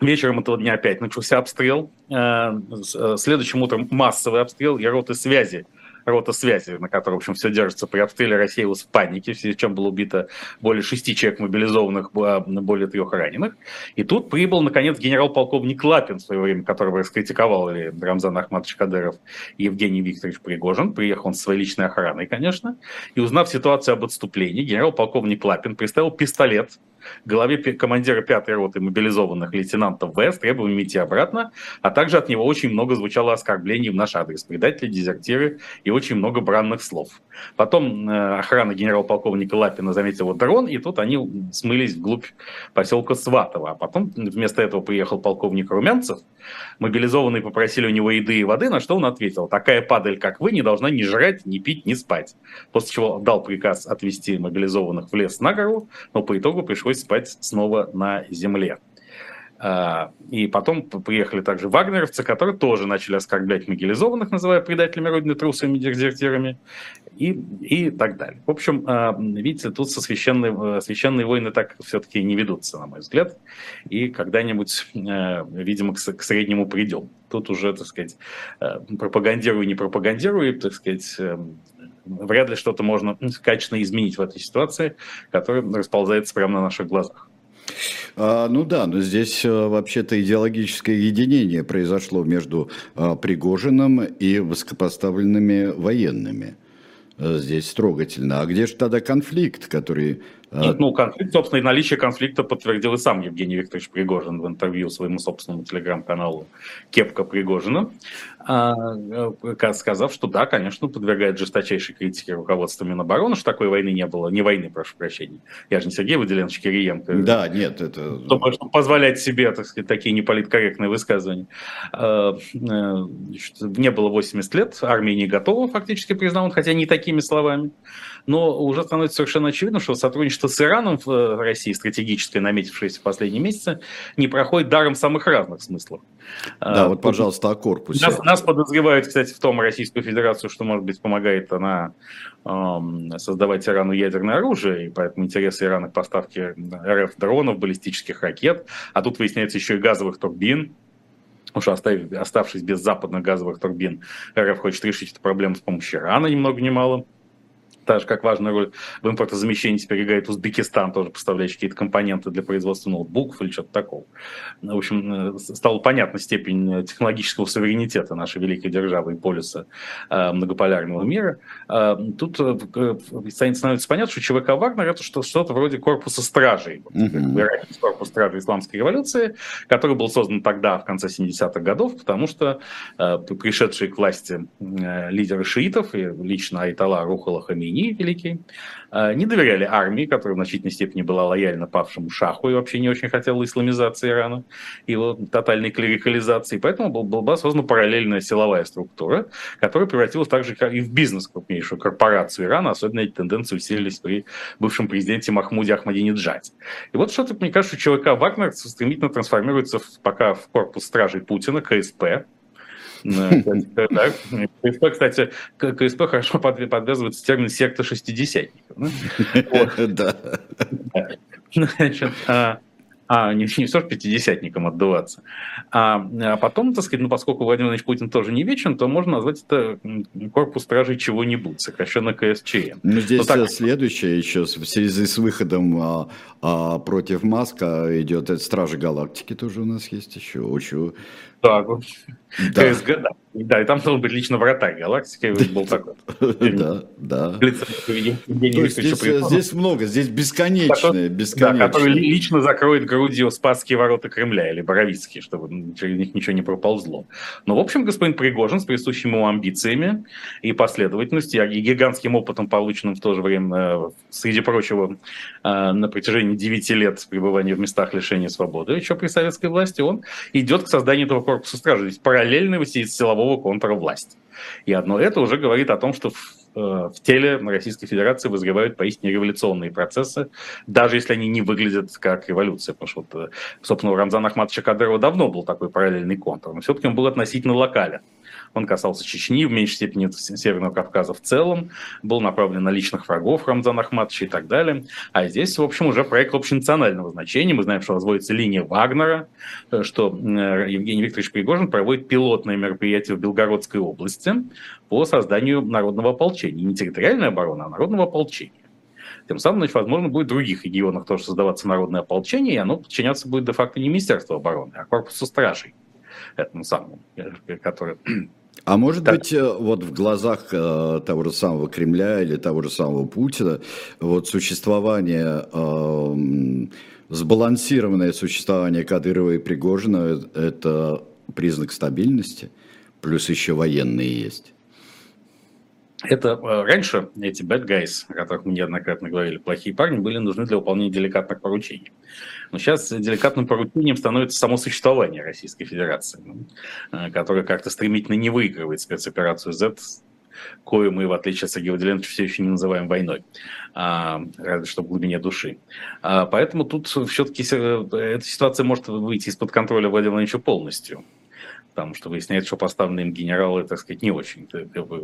Вечером этого дня опять начался обстрел. Э, э, следующим утром массовый обстрел, и роты связи рота связи, на которой, в общем, все держится при обстреле России в панике, в чем было убито более шести человек мобилизованных, более трех раненых. И тут прибыл, наконец, генерал-полковник Лапин в свое время, которого раскритиковал или Рамзан Ахматович Кадыров и Евгений Викторович Пригожин. Приехал он со своей личной охраной, конечно. И узнав ситуацию об отступлении, генерал-полковник Лапин приставил пистолет главе командира пятой роты мобилизованных лейтенантов В с требованием идти обратно, а также от него очень много звучало оскорблений в наш адрес, предатели, дезертиры и очень много бранных слов. Потом э, охрана генерал-полковника Лапина заметила дрон, и тут они смылись вглубь поселка Сватово. А потом вместо этого приехал полковник Румянцев, мобилизованные попросили у него еды и воды, на что он ответил, такая падаль, как вы, не должна ни жрать, ни пить, ни спать. После чего дал приказ отвести мобилизованных в лес на гору, но по итогу пришлось пришлось спать снова на земле. А, и потом приехали также вагнеровцы, которые тоже начали оскорблять мобилизованных, называя предателями Родины, трусами, дезертирами и, и так далее. В общем, а, видите, тут со священные, священные войны так все-таки не ведутся, на мой взгляд. И когда-нибудь, а, видимо, к, среднему придем. Тут уже, так сказать, пропагандируй, не пропагандируй, так сказать, вряд ли что-то можно качественно изменить в этой ситуации, которая расползается прямо на наших глазах. А, ну да, но здесь а, вообще-то идеологическое единение произошло между а, Пригожиным и высокопоставленными военными. А, здесь трогательно. А где же тогда конфликт, который а, ну, конфликт, собственно, и наличие конфликта подтвердил и сам Евгений Викторович Пригожин в интервью своему собственному телеграм-каналу «Кепка Пригожина», а, э, сказав, что да, конечно, подвергает жесточайшей критике руководства Минобороны, что такой войны не было, не войны, прошу прощения. Я же не Сергей Выделенович Кириенко. Да, нет, это... Чтобы, чтобы позволять себе, так сказать, такие неполиткорректные высказывания. А, э, не было 80 лет, армия не готова, фактически признал он, хотя не такими словами но уже становится совершенно очевидно, что сотрудничество с Ираном в э, России, стратегическое, наметившееся в последние месяцы, не проходит даром самых разных смыслов. Да, а, вот, пожалуйста, о корпусе. Нас, нас подозревают, кстати, в том Российскую Федерацию, что, может быть, помогает она создавать Ирану ядерное оружие, и поэтому интересы Ирана к поставке РФ дронов, баллистических ракет, а тут выясняется еще и газовых турбин, Уж оставив, оставшись без западных газовых турбин, РФ хочет решить эту проблему с помощью Ирана, ни много ни мало так же, как важную роль в импортозамещении теперь играет Узбекистан, тоже поставляющий какие-то компоненты для производства ноутбуков или что-то такого. В общем, э, стала понятна степень технологического суверенитета нашей великой державы и полюса э, многополярного мира. Э, тут становится понятно, что ЧВК «Вагнер» — это что-то вроде корпуса стражей. Mm-hmm. Корпус стражей исламской революции, который был создан тогда, в конце 70-х годов, потому что пришедшие к власти лидеры шиитов, и лично Айтала Рухала Хамини, Армении великий, а, не доверяли армии, которая в значительной степени была лояльна павшему шаху и вообще не очень хотела исламизации Ирана, его тотальной клерикализации. Поэтому была создана параллельная силовая структура, которая превратилась также и в бизнес крупнейшую корпорацию Ирана. Особенно эти тенденции усилились при бывшем президенте Махмуде Ахмадинеджаде. И вот что-то, мне кажется, ЧВК «Вагнер» стремительно трансформируется пока в корпус стражей Путина, КСП, КСП, кстати, КСП хорошо подвязывается термин секта шестидесятников. Да. Значит, а, а не, не все же пятидесятникам отдуваться. А, а потом, так сказать, ну, поскольку Владимир Владимирович Путин тоже не вечен, то можно назвать это корпус стражей чего-нибудь, сокращенно КСЧМ. Ну, здесь так... следующее еще, в связи с выходом а, а, против Маска идет это Стражи Галактики тоже у нас есть еще. Очень... Так, да. КСГ, да. Да, и там должен быть лично вратарь галактики, был такой. Да, да. Здесь много, здесь бесконечное, бесконечное. Который лично закроет грудью Спасские ворота Кремля или Боровицкие, чтобы через них ничего не проползло. Но, в общем, господин Пригожин с присущими ему амбициями и последовательностью, и гигантским опытом, полученным в то же время, э, среди прочего, э, на протяжении 9 лет пребывания в местах лишения свободы, еще при советской власти, он идет к созданию этого корпуса стражи. То есть параллельно силового силового контравласти. И одно это уже говорит о том, что в, э, в теле Российской Федерации вызревают поистине революционные процессы, даже если они не выглядят как революция. Потому что, вот, э, собственно, у Рамзана Ахматовича Кадырова давно был такой параллельный контур, но все-таки он был относительно локален. Он касался Чечни, в меньшей степени Северного Кавказа в целом, был направлен на личных врагов Рамзана Ахматовича и так далее. А здесь, в общем, уже проект общенационального значения. Мы знаем, что возводится линия Вагнера, э, что э, Евгений Викторович Пригожин проводит пилотное мероприятие в Белгородской области по созданию народного ополчения. Не территориальной обороны, а народного ополчения. Тем самым, значит, возможно, будет в других регионах тоже создаваться народное ополчение, и оно подчиняться будет де-факто не Министерству обороны, а корпусу стражей этому самому, э, который а может так. быть, э, вот в глазах э, того же самого Кремля или того же самого Путина, вот существование, э, сбалансированное существование Кадырова и Пригожина – это признак стабильности, плюс еще военные есть? Это э, раньше эти bad guys, о которых мы неоднократно говорили, плохие парни, были нужны для выполнения деликатных поручений. Но сейчас деликатным поручением становится само существование Российской Федерации, ну, э, которое как-то стремительно не выигрывает спецоперацию Z, кою мы, в отличие от Сергея Владимировича, все еще не называем войной, а, разве что в глубине души. А, поэтому тут все-таки э, эта ситуация может выйти из-под контроля Владимира Владимировича полностью потому что выясняется, что поставленные им генералы, так сказать, не очень.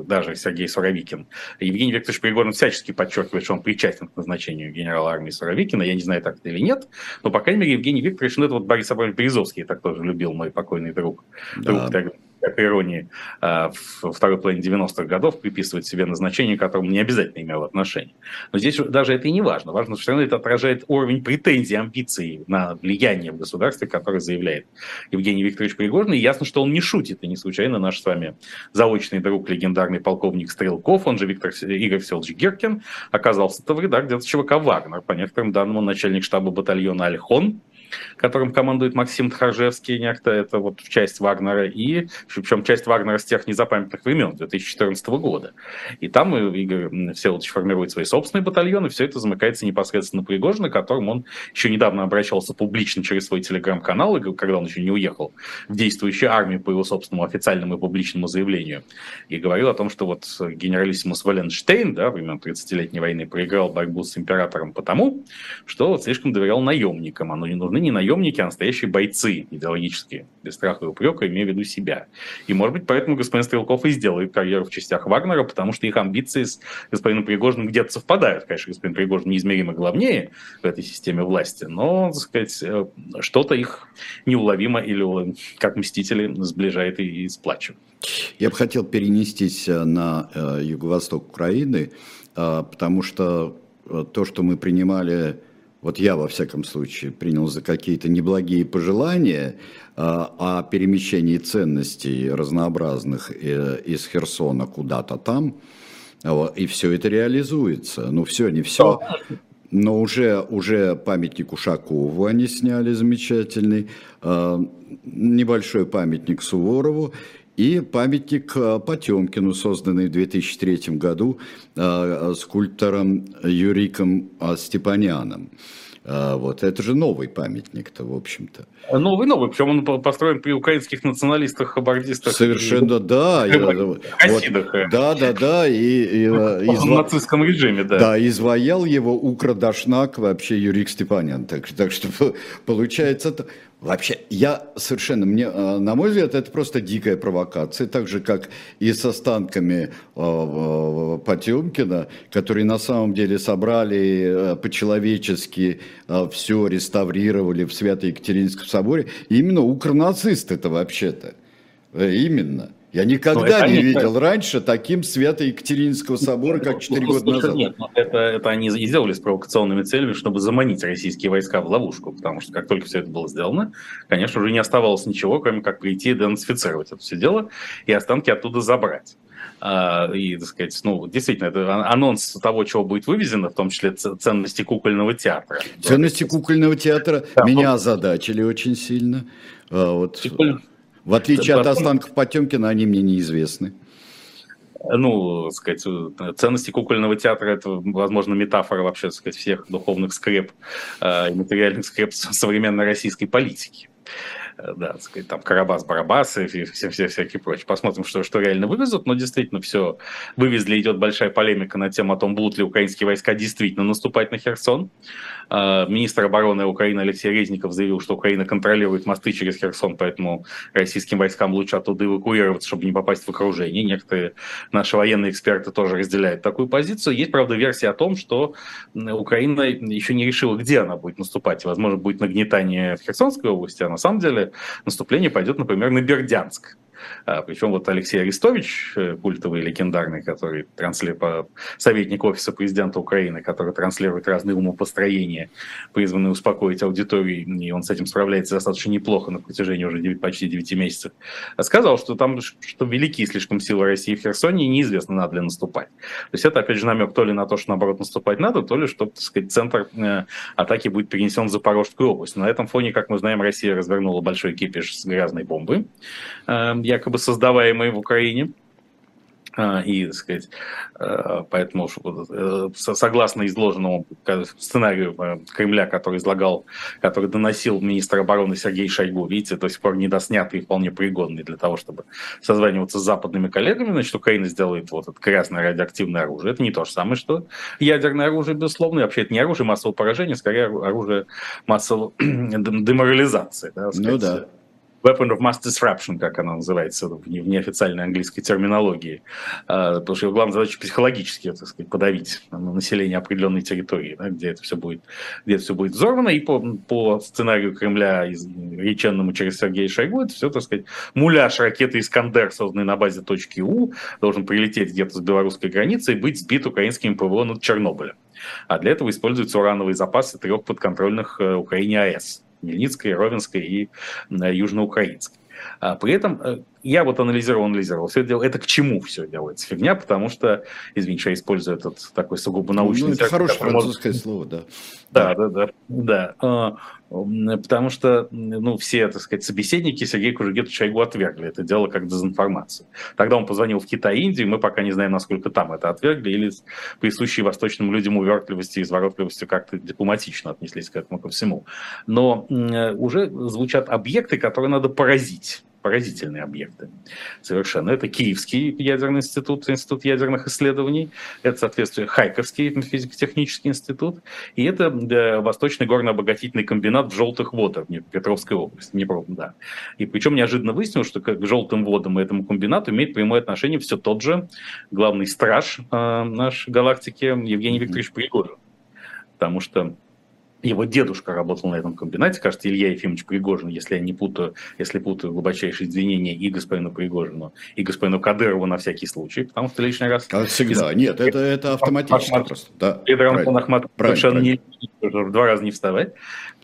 Даже Сергей Суровикин. Евгений Викторович Пригорин всячески подчеркивает, что он причастен к назначению генерала армии Суровикина. Я не знаю, так это или нет, но, по крайней мере, Евгений Викторович, ну, это вот Борис Абрамович Березовский, так тоже любил мой покойный друг. Да. друг как иронии, а, в второй половине 90-х годов приписывать себе назначение, к которому не обязательно имел отношение. Но здесь даже это и не важно. Важно, что все равно это отражает уровень претензий, амбиций на влияние в государстве, который заявляет Евгений Викторович Пригожин. И ясно, что он не шутит. И не случайно наш с вами заочный друг, легендарный полковник Стрелков, он же Виктор Игорь Всеволодович Геркин, оказался-то в редакции ЧВК «Вагнер». По некоторым данным, он начальник штаба батальона «Альхон», которым командует Максим Тхаржевский, некто, это вот часть Вагнера, и причем часть Вагнера с тех незапамятных времен, 2014 года. И там Игорь Всеволодович формирует свои собственные батальоны, все это замыкается непосредственно Пригожина, которым он еще недавно обращался публично через свой телеграм-канал, когда он еще не уехал в действующую армию по его собственному официальному и публичному заявлению, и говорил о том, что вот генералиссимус Валенштейн, да, времен 30-летней войны, проиграл борьбу с императором потому, что вот слишком доверял наемникам, оно не нужны не наемники, а настоящие бойцы идеологические, без страха и упрека, имея в виду себя. И, может быть, поэтому господин Стрелков и сделает карьеру в частях Вагнера, потому что их амбиции с господином Пригожиным где-то совпадают. Конечно, господин Пригожин неизмеримо главнее в этой системе власти, но, так сказать, э, что-то их неуловимо или как мстители сближает и, сплачивает. Я бы хотел перенестись э, на э, юго-восток Украины, потому что то, что мы принимали вот я во всяком случае принял за какие-то неблагие пожелания а, о перемещении ценностей разнообразных э, из Херсона куда-то там, и все это реализуется. Ну все, не все, но уже, уже памятник Ушакову они сняли замечательный, а, небольшой памятник Суворову, и памятник э, Потемкину, созданный в 2003 году э, скульптором Юриком Степаняном. Вот. Это же новый памятник-то, в общем-то. Новый, новый. Причем он построен при украинских националистах, хабардистах. Совершенно, и... да. Хасидах. Вот, да, да, да. И, и, в изв... нацистском режиме, да. Да, изваял его Украдашнак вообще Юрик Степанян. Так, так что получается... Вообще, я совершенно, мне, э, на мой взгляд, это просто дикая провокация, так же, как и с останками э, Потемкина, которые на самом деле собрали э, по-человечески все, реставрировали в Свято-Екатеринском соборе. Именно укронацисты это вообще-то. Именно. Я никогда ну, не они... видел раньше таким Свято-Екатеринского собора, как 4 года назад. Нет, это, это они и сделали с провокационными целями, чтобы заманить российские войска в ловушку, потому что как только все это было сделано, конечно, уже не оставалось ничего, кроме как прийти и денацифицировать это все дело и останки оттуда забрать. А, и, так сказать, ну, действительно, это анонс того, чего будет вывезено, в том числе ценности кукольного театра. Ценности кукольного театра да, меня ну, озадачили очень сильно. А, вот. Куколь... В отличие от останков Потемкина, они мне неизвестны. Ну, сказать, ценности кукольного театра – это, возможно, метафора вообще, так сказать, всех духовных скреп э, и материальных скреп современной российской политики. да, сказать, там Карабас-Барабас и все, все всякие прочие. Посмотрим, что, что реально вывезут, но действительно все вывезли, идет большая полемика на тему о том, будут ли украинские войска действительно наступать на Херсон. А, министр обороны Украины Алексей Резников заявил, что Украина контролирует мосты через Херсон, поэтому российским войскам лучше оттуда эвакуироваться, чтобы не попасть в окружение. Некоторые наши военные эксперты тоже разделяют такую позицию. Есть, правда, версия о том, что Украина еще не решила, где она будет наступать. Возможно, будет нагнетание в Херсонской области, а на самом деле наступление пойдет, например, на Бердянск. А, Причем вот Алексей Арестович, э, культовый, легендарный, который транслирует, советник офиса президента Украины, который транслирует разные умопостроения, призванные успокоить аудиторию, и он с этим справляется достаточно неплохо на протяжении уже 9, почти 9 месяцев, сказал, что там что велики слишком силы России в Херсоне, и неизвестно, надо ли наступать. То есть это, опять же, намек то ли на то, что, наоборот, наступать надо, то ли, что, так сказать, центр э, атаки будет перенесен в Запорожскую область. На этом фоне, как мы знаем, Россия развернула большой кипиш с грязной бомбой. Э, якобы создаваемые в Украине. А, и, так сказать, э, поэтому, э, согласно изложенному сценарию э, Кремля, который излагал, который доносил министр обороны Сергей Шойгу, видите, до сих пор недоснятый и вполне пригодный для того, чтобы созваниваться с западными коллегами, значит, Украина сделает вот это грязное радиоактивное оружие. Это не то же самое, что ядерное оружие, безусловно, и вообще это не оружие массового поражения, скорее оружие массового деморализации. Да, ну да. Weapon of Mass Disruption, как она называется в неофициальной английской терминологии. А, потому что его главная задача психологически, так сказать, подавить население определенной территории, да, где это все будет, где это все будет взорвано. И по, по сценарию Кремля, реченному через Сергея Шойгу, это все, так сказать, муляж ракеты «Искандер», созданный на базе точки У, должен прилететь где-то с белорусской границы и быть сбит украинским ПВО над Чернобылем. А для этого используются урановые запасы трех подконтрольных э, Украине АЭС. Хмельницкой, Ровенской и э, Южноукраинской. А при этом э, я вот анализировал, анализировал, все это, дело, это к чему все делается фигня, потому что, извините, я использую этот такой сугубо научный ну, это хорошее французское может... слово, да. Да, да, да, да. А, потому что, ну, все, так сказать, собеседники Сергея Кужугетовича Шойгу отвергли это дело как дезинформацию. Тогда он позвонил в Китай и Индию, мы пока не знаем, насколько там это отвергли, или присущие восточным людям увертливости и изворотливости как-то дипломатично отнеслись к этому ко всему. Но уже звучат объекты, которые надо поразить поразительные объекты совершенно. Это Киевский ядерный институт, институт ядерных исследований, это, соответственно, Хайковский физико-технический институт, и это Восточный горно-обогатительный комбинат в желтых водах в Петровской области, Днепро, да. И причем неожиданно выяснилось, что к желтым водам и этому комбинату имеет прямое отношение все тот же главный страж э, нашей галактики Евгений Викторович Пригожин. Потому что его дедушка работал на этом комбинате, кажется, Илья Ефимович Пригожин, если я не путаю, если путаю глубочайшие извинения и господину Пригожину, и господину Кадырову на всякий случай, потому что лишний раз... Как всегда, нет, это, это автоматически Ахмат, просто. Да, Петр Антон Ахматов совершенно не в два раза не вставать.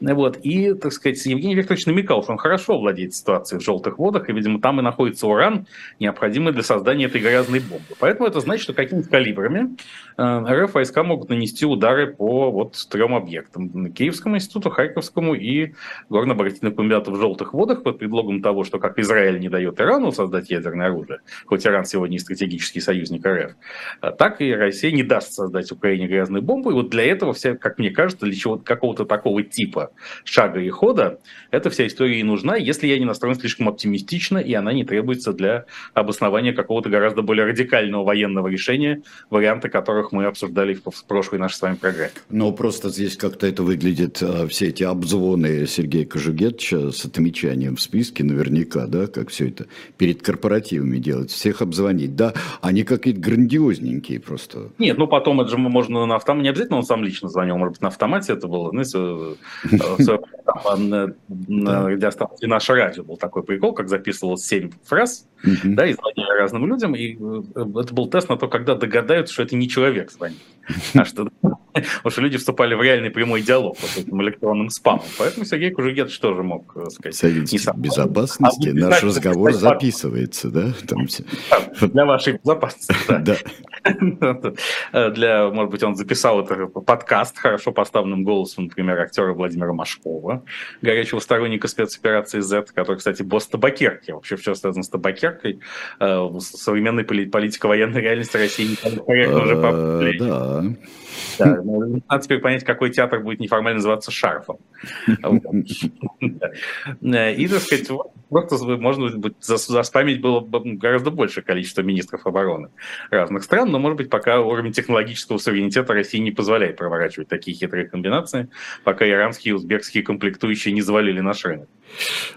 Вот. И, так сказать, Евгений Викторович намекал, что он хорошо владеет ситуацией в желтых водах, и, видимо, там и находится уран, необходимый для создания этой грязной бомбы. Поэтому это значит, что какими-то калибрами э, РФ войска могут нанести удары по вот трем объектам. Киевскому институту, Харьковскому и горно-обогатительному комбинату в желтых водах под предлогом того, что как Израиль не дает Ирану создать ядерное оружие, хоть Иран сегодня и стратегический союзник РФ, а так и Россия не даст создать Украине грязную бомбу. И вот для этого, вся, как мне кажется, для чего какого-то такого типа шага и хода, эта вся история и нужна, если я не настроен слишком оптимистично, и она не требуется для обоснования какого-то гораздо более радикального военного решения, варианты которых мы обсуждали в прошлой нашей с вами программе. Но просто здесь как-то это выглядит, а, все эти обзвоны Сергея Кожугетовича с отмечанием в списке наверняка, да, как все это перед корпоративами делать, всех обзвонить, да, они какие-то грандиозненькие просто. Нет, ну потом это же можно на автомате, не обязательно он сам лично звонил, может быть, на автомате это было, э, на радиостанции «Наше радио» был такой прикол, как записывалось 7 фраз, да, и звонили разным людям, и э, это был тест на то, когда догадаются, что это не человек звонит, а что Потому что люди вступали в реальный прямой диалог вот этим электронным спамом. Поэтому Сергей Кужугетович тоже мог э, сказать. Советский сам. безопасности а, наш разговор записывается, да? Там. Для вашей безопасности, да. Для, может быть, он записал это подкаст хорошо поставленным голосом, например, актера Владимира Машкова, горячего сторонника спецоперации Z, который, кстати, босс табакерки. Вообще, все связано с табакеркой. Э, современной политико-военной реальности России не корректно уже э, Да. Да, Надо теперь понять, какой театр будет неформально называться шарфом. И, так сказать, просто, может быть, заспамить было гораздо большее количество министров обороны разных стран, но, может быть, пока уровень технологического суверенитета России не позволяет проворачивать такие хитрые комбинации, пока иранские и узбекские комплектующие не завалили наш рынок.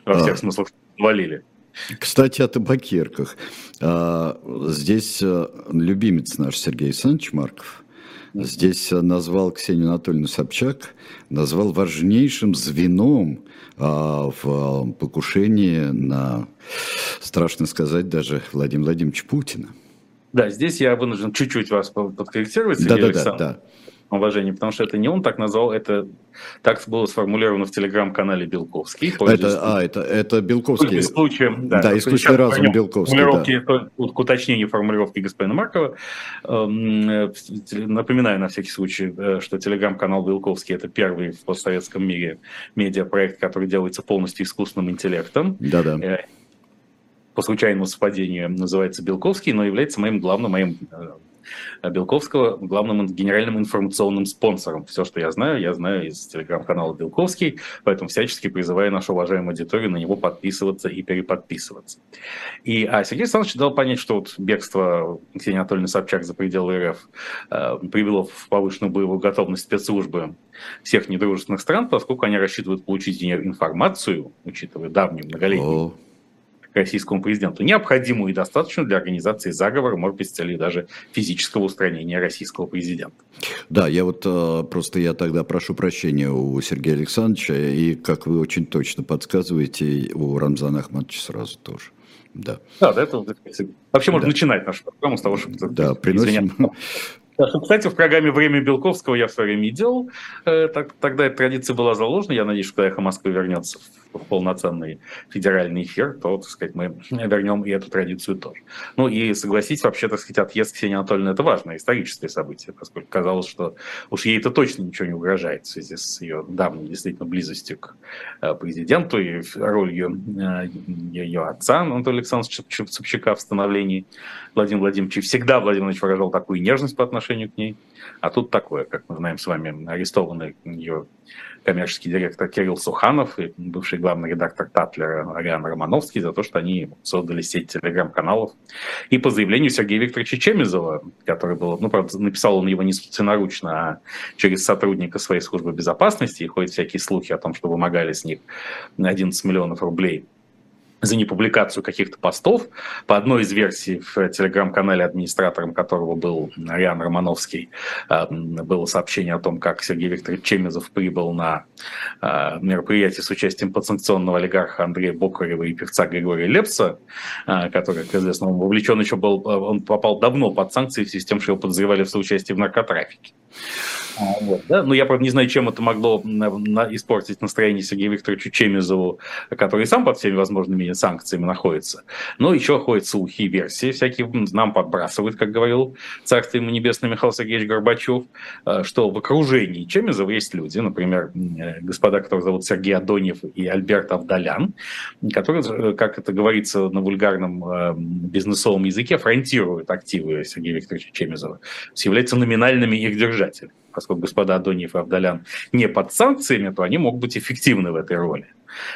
Во всех а. смыслах завалили. Кстати, о табакерках. А, здесь э, любимец наш Сергей Александрович Марков здесь назвал Ксению Анатольевну Собчак, назвал важнейшим звеном а, в а, покушении на, страшно сказать, даже Владимира Владимировича Путина. Да, здесь я вынужден чуть-чуть вас подкорректировать, да, да, да, да уважение, потому что это не он так назвал, это так было сформулировано в телеграм-канале Белковский. Это, а, это, это Белковский. В случае, да, да искусственный разум Белковский. Формулировки, да. к уточнению формулировки господина Маркова. Эм, напоминаю на всякий случай, э, что телеграм-канал Белковский это первый в постсоветском мире медиапроект, который делается полностью искусственным интеллектом. Да-да э, по случайному совпадению называется Белковский, но является моим главным, моим э, Белковского главным генеральным информационным спонсором. Все, что я знаю, я знаю из телеграм-канала Белковский, поэтому всячески призываю нашу уважаемую аудиторию на него подписываться и переподписываться. И, а Сергей Александрович дал понять, что вот бегство Ксении Анатольевны Собчак за пределы РФ э, привело в повышенную боевую готовность спецслужбы всех недружественных стран, поскольку они рассчитывают получить информацию, учитывая давнюю многолетнюю российскому президенту, необходимую и достаточную для организации заговора, может быть, с целью даже физического устранения российского президента. Да, я вот э, просто я тогда прошу прощения у Сергея Александровича, и, как вы очень точно подсказываете, у Рамзана Ахматовича сразу тоже. Да. Да, да, это вообще можно да. начинать нашу программу с того, что да, приносим, кстати, в программе «Время Белковского» я в свое время делал. Э, тогда эта традиция была заложена. Я надеюсь, что «Эхо Москвы» вернется в полноценный федеральный эфир, то, так сказать, мы вернем и эту традицию тоже. Ну и согласитесь, вообще, так сказать, отъезд Ксении Анатольевны – это важное историческое событие, поскольку казалось, что уж ей это точно ничего не угрожает в связи с ее давней действительно близостью к э, президенту и ролью э, ее отца Анатолия Александровича Собчака в становлении Владимира Владимировича. Всегда Владимир Владимирович выражал такую нежность по отношению к ней. А тут такое, как мы знаем с вами, арестованный ее коммерческий директор Кирилл Суханов и бывший главный редактор Татлера Ариан Романовский за то, что они создали сеть телеграм-каналов. И по заявлению Сергея Викторовича Чемизова, который был, ну, правда, написал он его не собственноручно, а через сотрудника своей службы безопасности, и ходят всякие слухи о том, что вымогали с них 11 миллионов рублей за непубликацию каких-то постов. По одной из версий в телеграм-канале, администратором которого был Ариан Романовский, э, было сообщение о том, как Сергей Викторович Чемезов прибыл на э, мероприятие с участием подсанкционного олигарха Андрея Бокарева и певца Григория Лепса, э, который, как известно, он вовлечен еще был, он попал давно под санкции в связи с тем, что его подозревали в соучастии в наркотрафике. А, вот, да? Ну, я, правда, не знаю, чем это могло испортить настроение Сергею Викторовичу Чемизову, который сам под всеми возможными санкциями находится. Но еще ходят слухи и версии всякие, нам подбрасывают, как говорил царство ему небесное Михаил Сергеевич Горбачев, э, что в окружении Чемизова есть люди, например, э, господа, которых зовут Сергей Адонев и Альберт Авдалян, которые, э, как это говорится на вульгарном бизнесовом языке, фронтируют активы Сергея Викторовича Чемизова, являются номинальными их держателями поскольку господа Адониев и Авдалян не под санкциями, то они могут быть эффективны в этой роли.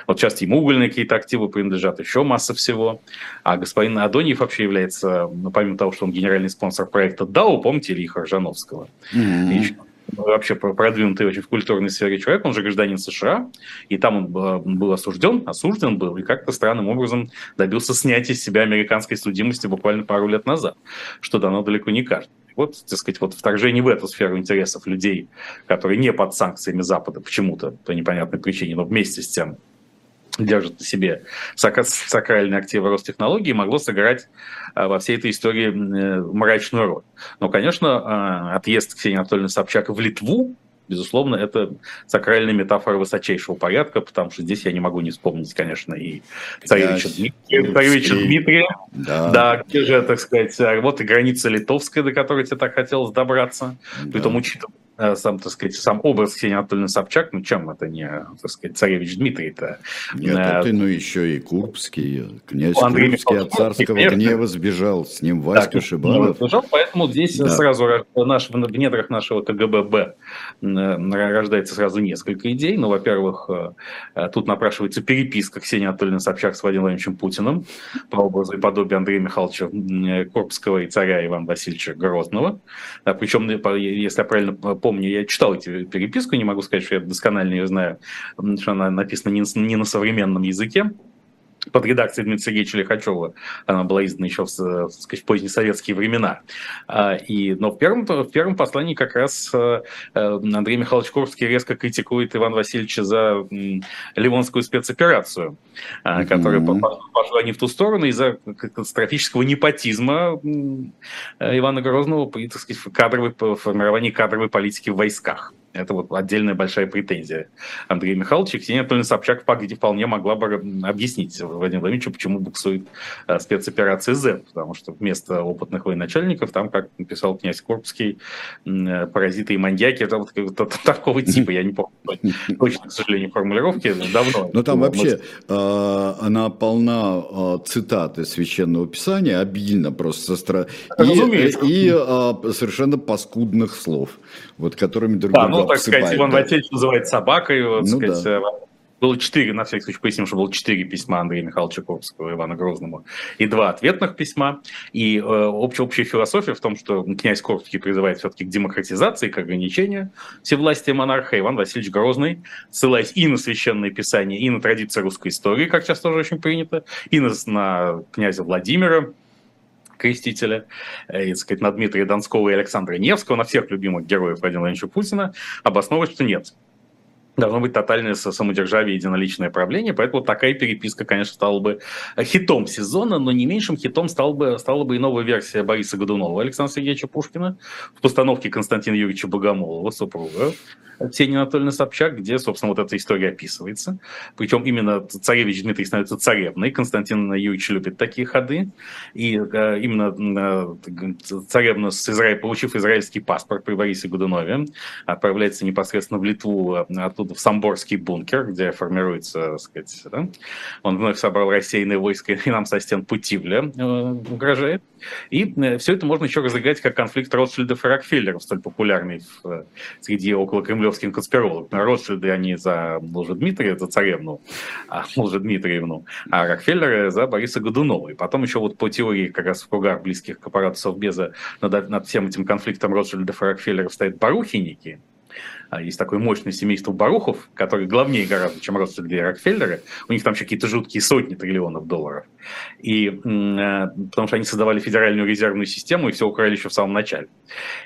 Вот сейчас ему угольные какие-то активы принадлежат, еще масса всего. А господин Адониев вообще является, ну, помимо того, что он генеральный спонсор проекта ДАО, помните, Ильи Ржановского? Mm-hmm. Еще вообще продвинутый очень в культурной сфере человек, он же гражданин США, и там он был осужден, осужден был, и как-то странным образом добился снятия с себя американской судимости буквально пару лет назад, что дано далеко не каждому. Вот, так сказать, вот вторжение в эту сферу интересов людей, которые не под санкциями Запада почему-то, по непонятной причине, но вместе с тем держат на себе сакральные активы Ростехнологии, могло сыграть а, во всей этой истории э, мрачную роль. Но, конечно, а, отъезд Ксении Анатольевны Собчак в Литву безусловно, это сакральная метафора высочайшего порядка, потому что здесь я не могу не вспомнить, конечно, и царевича Дмитрия, царевича Дмитрия, да. да, где же, так сказать, вот и граница литовская, до которой тебе так хотелось добраться, да. при том, учитывая сам, так сказать, сам образ Ксении Анатольевны Собчак, ну чем это не, так сказать, царевич Дмитрий-то? Нет, а ты, ну еще и Курбский, князь Андрей Курбский от царского конечно. гнева сбежал, с ним Васька так, Шибанов. Сбежал, поэтому здесь да. сразу наш, в недрах нашего КГБ рождается сразу несколько идей. Ну, во-первых, тут напрашивается переписка Ксении Анатольевны Собчак с Владимиром Владимировичем Путиным по образу и подобию Андрея Михайловича Курбского и царя Ивана Васильевича Грозного. Причем, если я правильно помню, я читал эти переписку, не могу сказать, что я досконально ее знаю, что она написана не на современном языке под редакцией Дмитрия Сергеевича Лихачева. Она была издана еще в, сказать, в поздние советские времена. А, и, но в первом, в первом послании как раз э, Андрей Михайлович Курский резко критикует Ивана Васильевича за Ливонскую спецоперацию, mm-hmm. которая пошла не в ту сторону из-за катастрофического непотизма Ивана Грозного при так сказать, кадровой, формировании кадровой политики в войсках. Это вот отдельная большая претензия Андрея Михайловича. Ксения Анатольевна Собчак вполне могла бы объяснить Владимиру Владимировичу, почему буксует э, спецоперация Z, потому что вместо опытных военачальников там, как написал князь Корпский, э, паразиты и маньяки, это вот, вот такого типа, я не помню точно, к сожалению, формулировки, давно. Но там вообще э, она полна цитат из Священного Писания, обильно просто, и, и совершенно паскудных слов вот, которыми друг да, друга ну, так сказать, Иван да. Васильевич называет собакой, вот, ну, сказать, да. Э, было четыре, на всякий случай поясним, что было четыре письма Андрея Михайловича Курбского Ивана Грозному и два ответных письма. И э, общая, общая философия в том, что князь Курбский призывает все-таки к демократизации, к ограничению всевластия монарха. Иван Васильевич Грозный, ссылаясь и на священное писание, и на традиции русской истории, как сейчас тоже очень принято, и на, на князя Владимира, Крестителя, э, и, так сказать, на Дмитрия Донского и Александра Невского, на всех любимых героев Владимира Владимировича Путина, обосновывать, что нет. Должно быть тотальное самодержавие единоличное правление, поэтому такая переписка, конечно, стала бы хитом сезона, но не меньшим хитом стала бы, стала бы и новая версия Бориса Годунова Александра Сергеевича Пушкина в постановке Константина Юрьевича Богомолова, супруга, Ксения Анатольевна Собчак, где, собственно, вот эта история описывается. Причем именно царевич Дмитрий становится царевной. Константин Юрьевич любит такие ходы. И э, именно э, царевна, с Израиль, получив израильский паспорт при Борисе Годунове, отправляется непосредственно в Литву, э, оттуда в Самборский бункер, где формируется, так сказать, да? он вновь собрал рассеянные войска и нам со стен Путивля э, угрожает. И э, все это можно еще разыграть как конфликт Ротшильдов и Рокфеллеров, столь популярный в, э, среди около кремлевских конспирологов. Ротшильды они за Дмитрия, за царевну, а Дмитриевну, а Рокфеллеры за Бориса Годунова. И потом еще вот по теории как раз в кругах близких к аппарату Совбеза над, над всем этим конфликтом Ротшильдов и Рокфеллеров стоят барухиники, есть такое мощное семейство Барухов, которое главнее гораздо, чем Ротшильды и Рокфеллеры. У них там еще какие-то жуткие сотни триллионов долларов. И, э, потому что они создавали федеральную резервную систему и все украли еще в самом начале.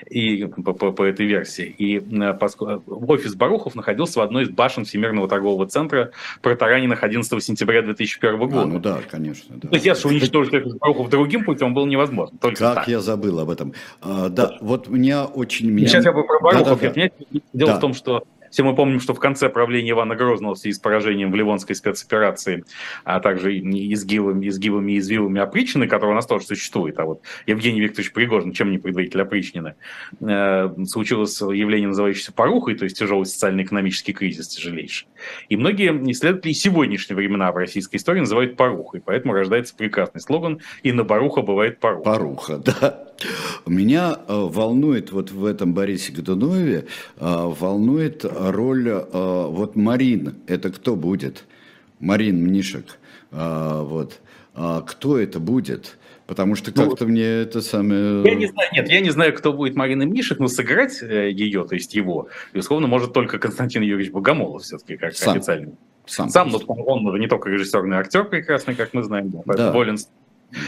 И по, по, по этой версии. И э, офис Барухов находился в одной из башен Всемирного торгового центра Протаранинах 11 сентября 2001 года. А, ну да, конечно. Да. То есть, если уничтожить офис Барухов другим путем было невозможно. Только как так. я забыл об этом. А, да, вот меня очень... Меня... Сейчас я бы про Барухов. Да, да, да. Дело да. В том, что все мы помним, что в конце правления Ивана Грозного в связи с поражением в Ливонской спецоперации, а также изгибами, изгибами и извивами опричнины, которые у нас тоже существует, а вот Евгений Викторович Пригожин, чем не предводитель опричнины, э, случилось явление, называющееся порухой, то есть тяжелый социально-экономический кризис, тяжелейший. И многие исследователи сегодняшние времена в российской истории называют порухой, поэтому рождается прекрасный слоган «И на поруха бывает поруха». Поруха, да. Меня э, волнует вот в этом Борисе Годунове, э, волнует роль, э, вот Марин, это кто будет? Марин Мнишек, вот. Кто это будет? Потому что ну, как-то ну, мне это самое... Я не знаю, нет, я не знаю, кто будет Марина Мнишек, но сыграть ее, то есть его, безусловно, может только Константин Юрьевич Богомолов все-таки, как Сам. официальный. Сам, Сам но он не только режиссер, но и актер прекрасный, как мы знаем, да, да.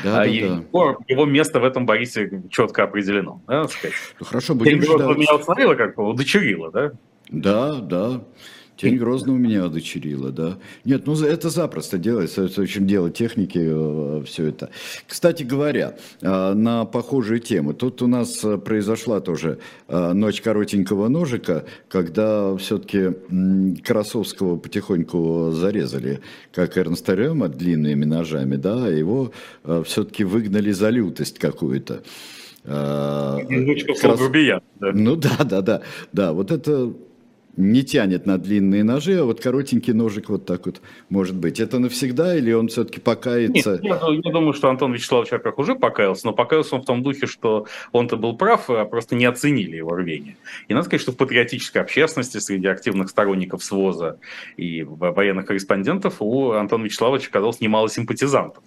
Да, а да, его, да. его место в этом Борисе четко определено. Да, сказать. Ну, хорошо, будем ждать. меня установила, как бы удочерила, да? Да, да. Тень Грозного меня одочерила, да. Нет, ну это запросто делается, это очень дело техники, э, все это. Кстати говоря, э, на похожие темы, тут у нас э, произошла тоже ночь коротенького ножика, когда все-таки Красовского потихоньку зарезали, как Эрнста Рема длинными ножами, да, его все-таки выгнали за лютость какую-то. Грубиян, да. Ну да, да, да, да, вот это не тянет на длинные ножи, а вот коротенький ножик вот так вот может быть. Это навсегда или он все-таки покается? Нет, я, я думаю, что Антон Вячеславович, во-первых, уже покаялся, но покаялся он в том духе, что он-то был прав, а просто не оценили его рвение. И надо сказать, что в патриотической общественности среди активных сторонников СВОЗа и военных корреспондентов у Антона Вячеславовича оказалось немало симпатизантов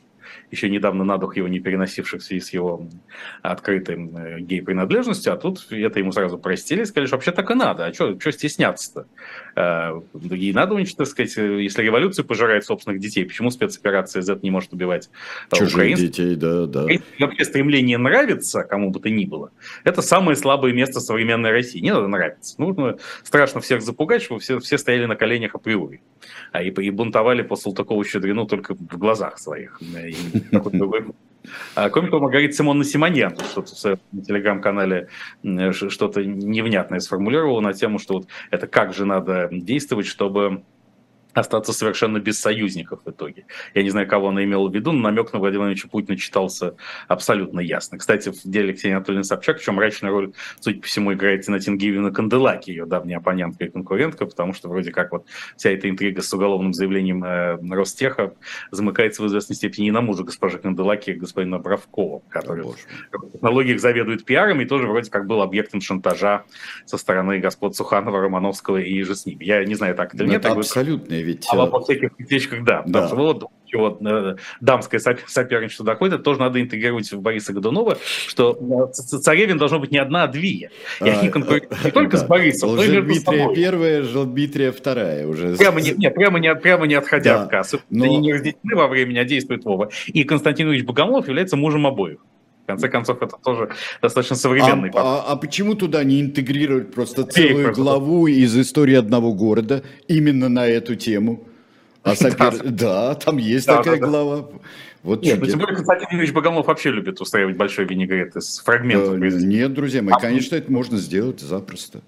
еще недавно на дух его не переносивших в с его открытой э, гей-принадлежностью, а тут это ему сразу простили, сказали, что вообще так и надо, а что стесняться-то? Э, и надо уничтожить, так сказать, э, если революция пожирает собственных детей, почему спецоперация Z не может убивать Чужих украинцев? детей, да, да. Вообще стремление нравится кому бы то ни было, это самое слабое место современной России. Не надо нравиться. Нужно страшно всех запугать, чтобы все, все стояли на коленях априори. А и, и бунтовали по Салтыкову-Щедрину только в глазах своих. И а, кроме того, Маргарита Симонна Симоньян что-то в своем телеграм-канале что-то невнятное сформулировала на тему, что вот это как же надо действовать, чтобы остаться совершенно без союзников в итоге. Я не знаю, кого она имела в виду, но намек на Владимира Владимировича Путина читался абсолютно ясно. Кстати, в деле Ксении Анатольевны Собчак, в чем мрачная роль, судя по всему, играет Тинатин Гивина Канделаки, ее давняя оппонентка и конкурентка, потому что вроде как вот вся эта интрига с уголовным заявлением э, Ростеха замыкается в известной степени и на мужа госпожи Канделаки, господина Бравкова, который в технологиях заведует пиаром и тоже вроде как был объектом шантажа со стороны господ Суханова, Романовского и же с ними. Я не знаю, так это или нет. Это абсолютно ведь... А во всяких утечках, да. да. Потому что вот вот э, дамское соперничество доходит, тоже надо интегрировать в Бориса Годунова, что э, царевин должно быть не одна, а две. И они а, конкурируют не только с Борисом, но и между собой. первая, Желдмитрия вторая уже. Прямо не, нет, прямо не, прямо не отходя да, в кассу. Но... Они не разделены во времени, а действуют Вова. И Константин Ильич Богомолов является мужем обоих. В конце концов, это тоже достаточно современный а, а, а почему туда не интегрировать просто целую просто... главу из истории одного города именно на эту тему? А сапер... да. да, там есть да, такая да, глава. Вот нет, ну, тем более Константин Юрьевич Богомолов вообще любит устраивать большой винегрет из фрагментов. Э, нет, друзья мои, а... конечно, это можно сделать запросто.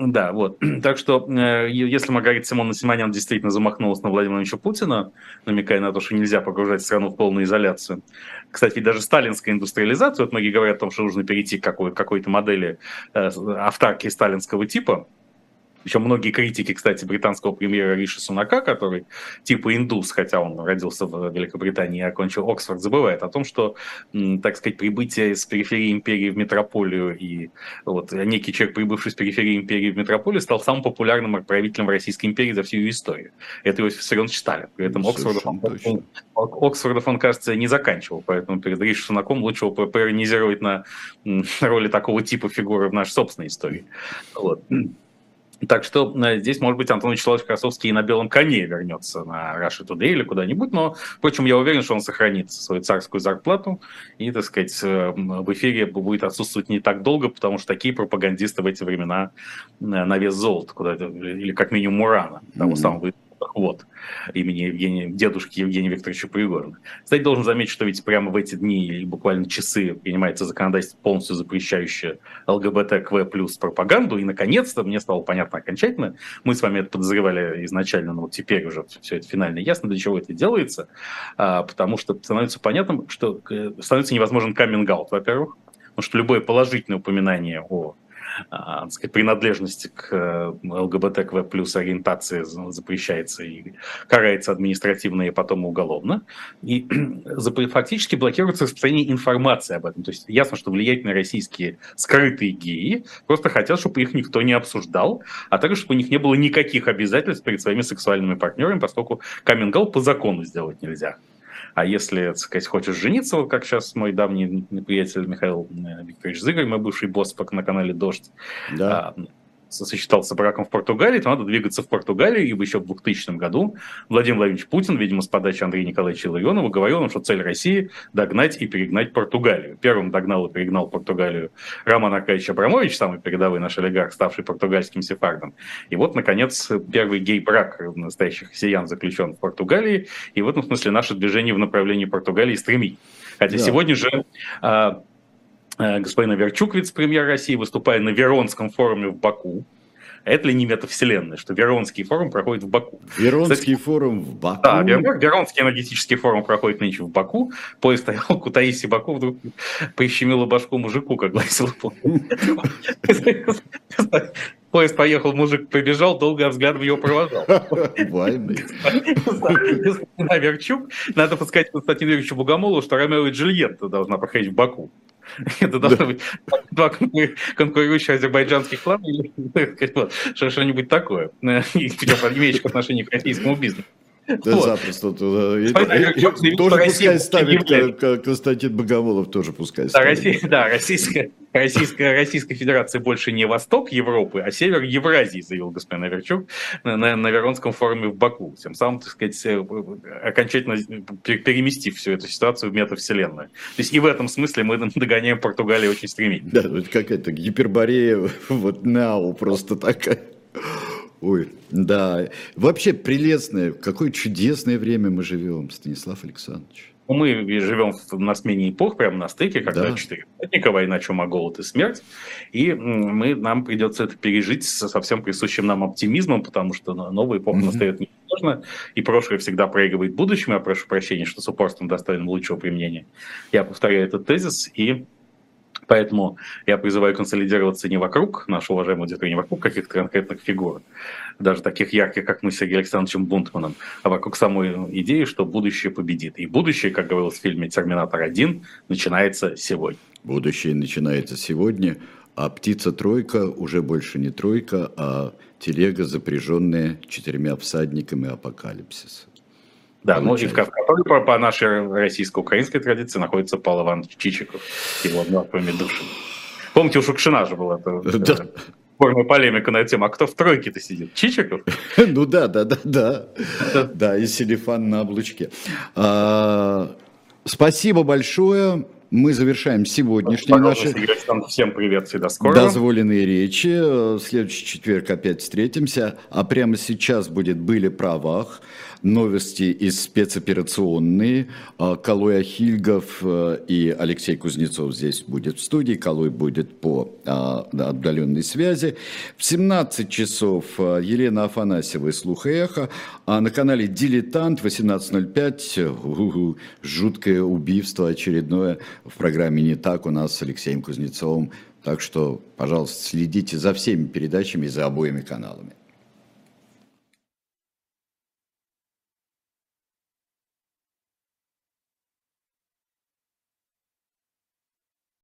Да, вот. Так что, э, если Маргарита Симона Симонян действительно замахнулась на Владимира Владимировича Путина, намекая на то, что нельзя погружать страну в полную изоляцию. Кстати, даже сталинская индустриализация, вот многие говорят о том, что нужно перейти к какой- какой-то модели э, автарки сталинского типа, причем многие критики, кстати, британского премьера Риши Сунака, который типа индус, хотя он родился в Великобритании и окончил Оксфорд, забывает о том, что, так сказать, прибытие с периферии империи в метрополию и вот некий человек, прибывший с периферии империи в метрополию, стал самым популярным правителем Российской империи за всю ее историю. Это Иосиф Виссарионович Сталин. При этом Оксфордов он, Оксфордов он, кажется, не заканчивал, поэтому перед Риши Сунаком лучше его поиронизировать на роли такого типа фигуры в нашей собственной истории. Вот. Так что э, здесь, может быть, Антон Вячеславович Красовский и на белом коне вернется на Russia Today или куда-нибудь, но, впрочем, я уверен, что он сохранит свою царскую зарплату и, так сказать, э, в эфире будет отсутствовать не так долго, потому что такие пропагандисты в эти времена э, на вес золота, куда или как минимум урана, того mm-hmm. самого вот. Имени Евгения, дедушки Евгения Викторовича Пригорина. Кстати, должен заметить, что ведь прямо в эти дни или буквально часы принимается законодательство, полностью запрещающее ЛГБТКВ плюс пропаганду, и, наконец-то, мне стало понятно окончательно, мы с вами это подозревали изначально, но вот теперь уже все это финально ясно, для чего это делается, а, потому что становится понятным, что э, становится невозможен каминг-аут, во-первых, потому что любое положительное упоминание о так сказать, принадлежности к э, ЛГБТКВ плюс ориентации запрещается и карается административно и потом уголовно. И фактически блокируется распространение информации об этом. То есть ясно, что влиятельные российские скрытые геи просто хотят, чтобы их никто не обсуждал, а также, чтобы у них не было никаких обязательств перед своими сексуальными партнерами, поскольку каминг по закону сделать нельзя. А если, так сказать, хочешь жениться, вот как сейчас мой давний приятель Михаил э, Викторович Зыгорь, мой бывший босс на канале «Дождь», да. А, сочетался браком в Португалии, то надо двигаться в Португалию, ибо еще в 2000 году Владимир Владимирович Путин, видимо, с подачи Андрея Николаевича Илларионова, говорил нам, что цель России – догнать и перегнать Португалию. Первым догнал и перегнал Португалию Роман Аркадьевич Абрамович, самый передовой наш олигарх, ставший португальским сефардом. И вот, наконец, первый гей-брак настоящих россиян заключен в Португалии, и в этом смысле наше движение в направлении Португалии стремит. Хотя да. сегодня же а, господин Верчук, вице-премьер России, выступая на Веронском форуме в Баку, это ли не метавселенная, что Веронский форум проходит в Баку? Веронский Кстати, форум в Баку? Да, Веронский энергетический форум проходит нынче в Баку. Поезд стоял Кутаиси Баку, вдруг прищемило башку мужику, как гласил Поезд поехал, мужик побежал, долго взглядом его провожал. Наверчук. Надо подсказать Константину Юрьевичу Богомолову, что Ромео и Джульетта должна проходить в Баку. Это должно быть два конкурирующих азербайджанских клана или что-нибудь такое, имеющих отношение к российскому бизнесу. Да вот. запросто. Тоже пускай ставит Константин Богомолов, тоже пускай ставит. Да, Российская, Российская, Российская Федерация больше не восток Европы, а север Евразии, заявил господин Аверчук на, на, Веронском форуме в Баку. Тем самым, так сказать, э, окончательно переместив всю эту ситуацию в метавселенную. То есть и в этом смысле мы догоняем Португалию очень стремительно. Да, это какая-то гиперборея, вот now просто такая. Ой, да. Вообще прелестное, какое чудесное время мы живем, Станислав Александрович. Ну, мы живем на смене эпох, прямо на стыке, когда да. четыре праздника, война, чума, голод и смерть. И мы, нам придется это пережить со всем присущим нам оптимизмом, потому что новая эпоха mm-hmm. настает невозможно, и прошлое всегда проигрывает будущему. Я прошу прощения, что с упорством достойным лучшего применения. Я повторяю этот тезис и Поэтому я призываю консолидироваться не вокруг нашего уважаемого аудитории, не вокруг каких-то конкретных фигур, даже таких ярких, как мы с Сергеем Александровичем Бунтманом, а вокруг самой идеи, что будущее победит. И будущее, как говорилось в фильме «Терминатор 1», начинается сегодня. Будущее начинается сегодня, а птица-тройка уже больше не тройка, а телега, запряженная четырьмя всадниками апокалипсиса. Да, ну и в которой по, по нашей российско-украинской традиции находится Павел Иванович Чичиков, его мертвыми душами. Помните, у Шукшина же была это, да. спорная полемика на эту тему, а кто в тройке-то сидит? Чичиков? Ну да, да, да, да. Да, и Селифан на облучке. А, спасибо большое. Мы завершаем сегодняшние наши Всем привет и до скорого. дозволенные речи. следующий четверг опять встретимся. А прямо сейчас будет «Были правах» новости из спецоперационной. А, Калой Ахильгов э, и Алексей Кузнецов здесь будет в студии. Калой будет по а, отдаленной связи. В 17 часов э, Елена Афанасьева и «Слух и эхо». А на канале «Дилетант» 18.05 жуткое убийство очередное в программе «Не так» у нас с Алексеем Кузнецовым. Так что, пожалуйста, следите за всеми передачами и за обоими каналами.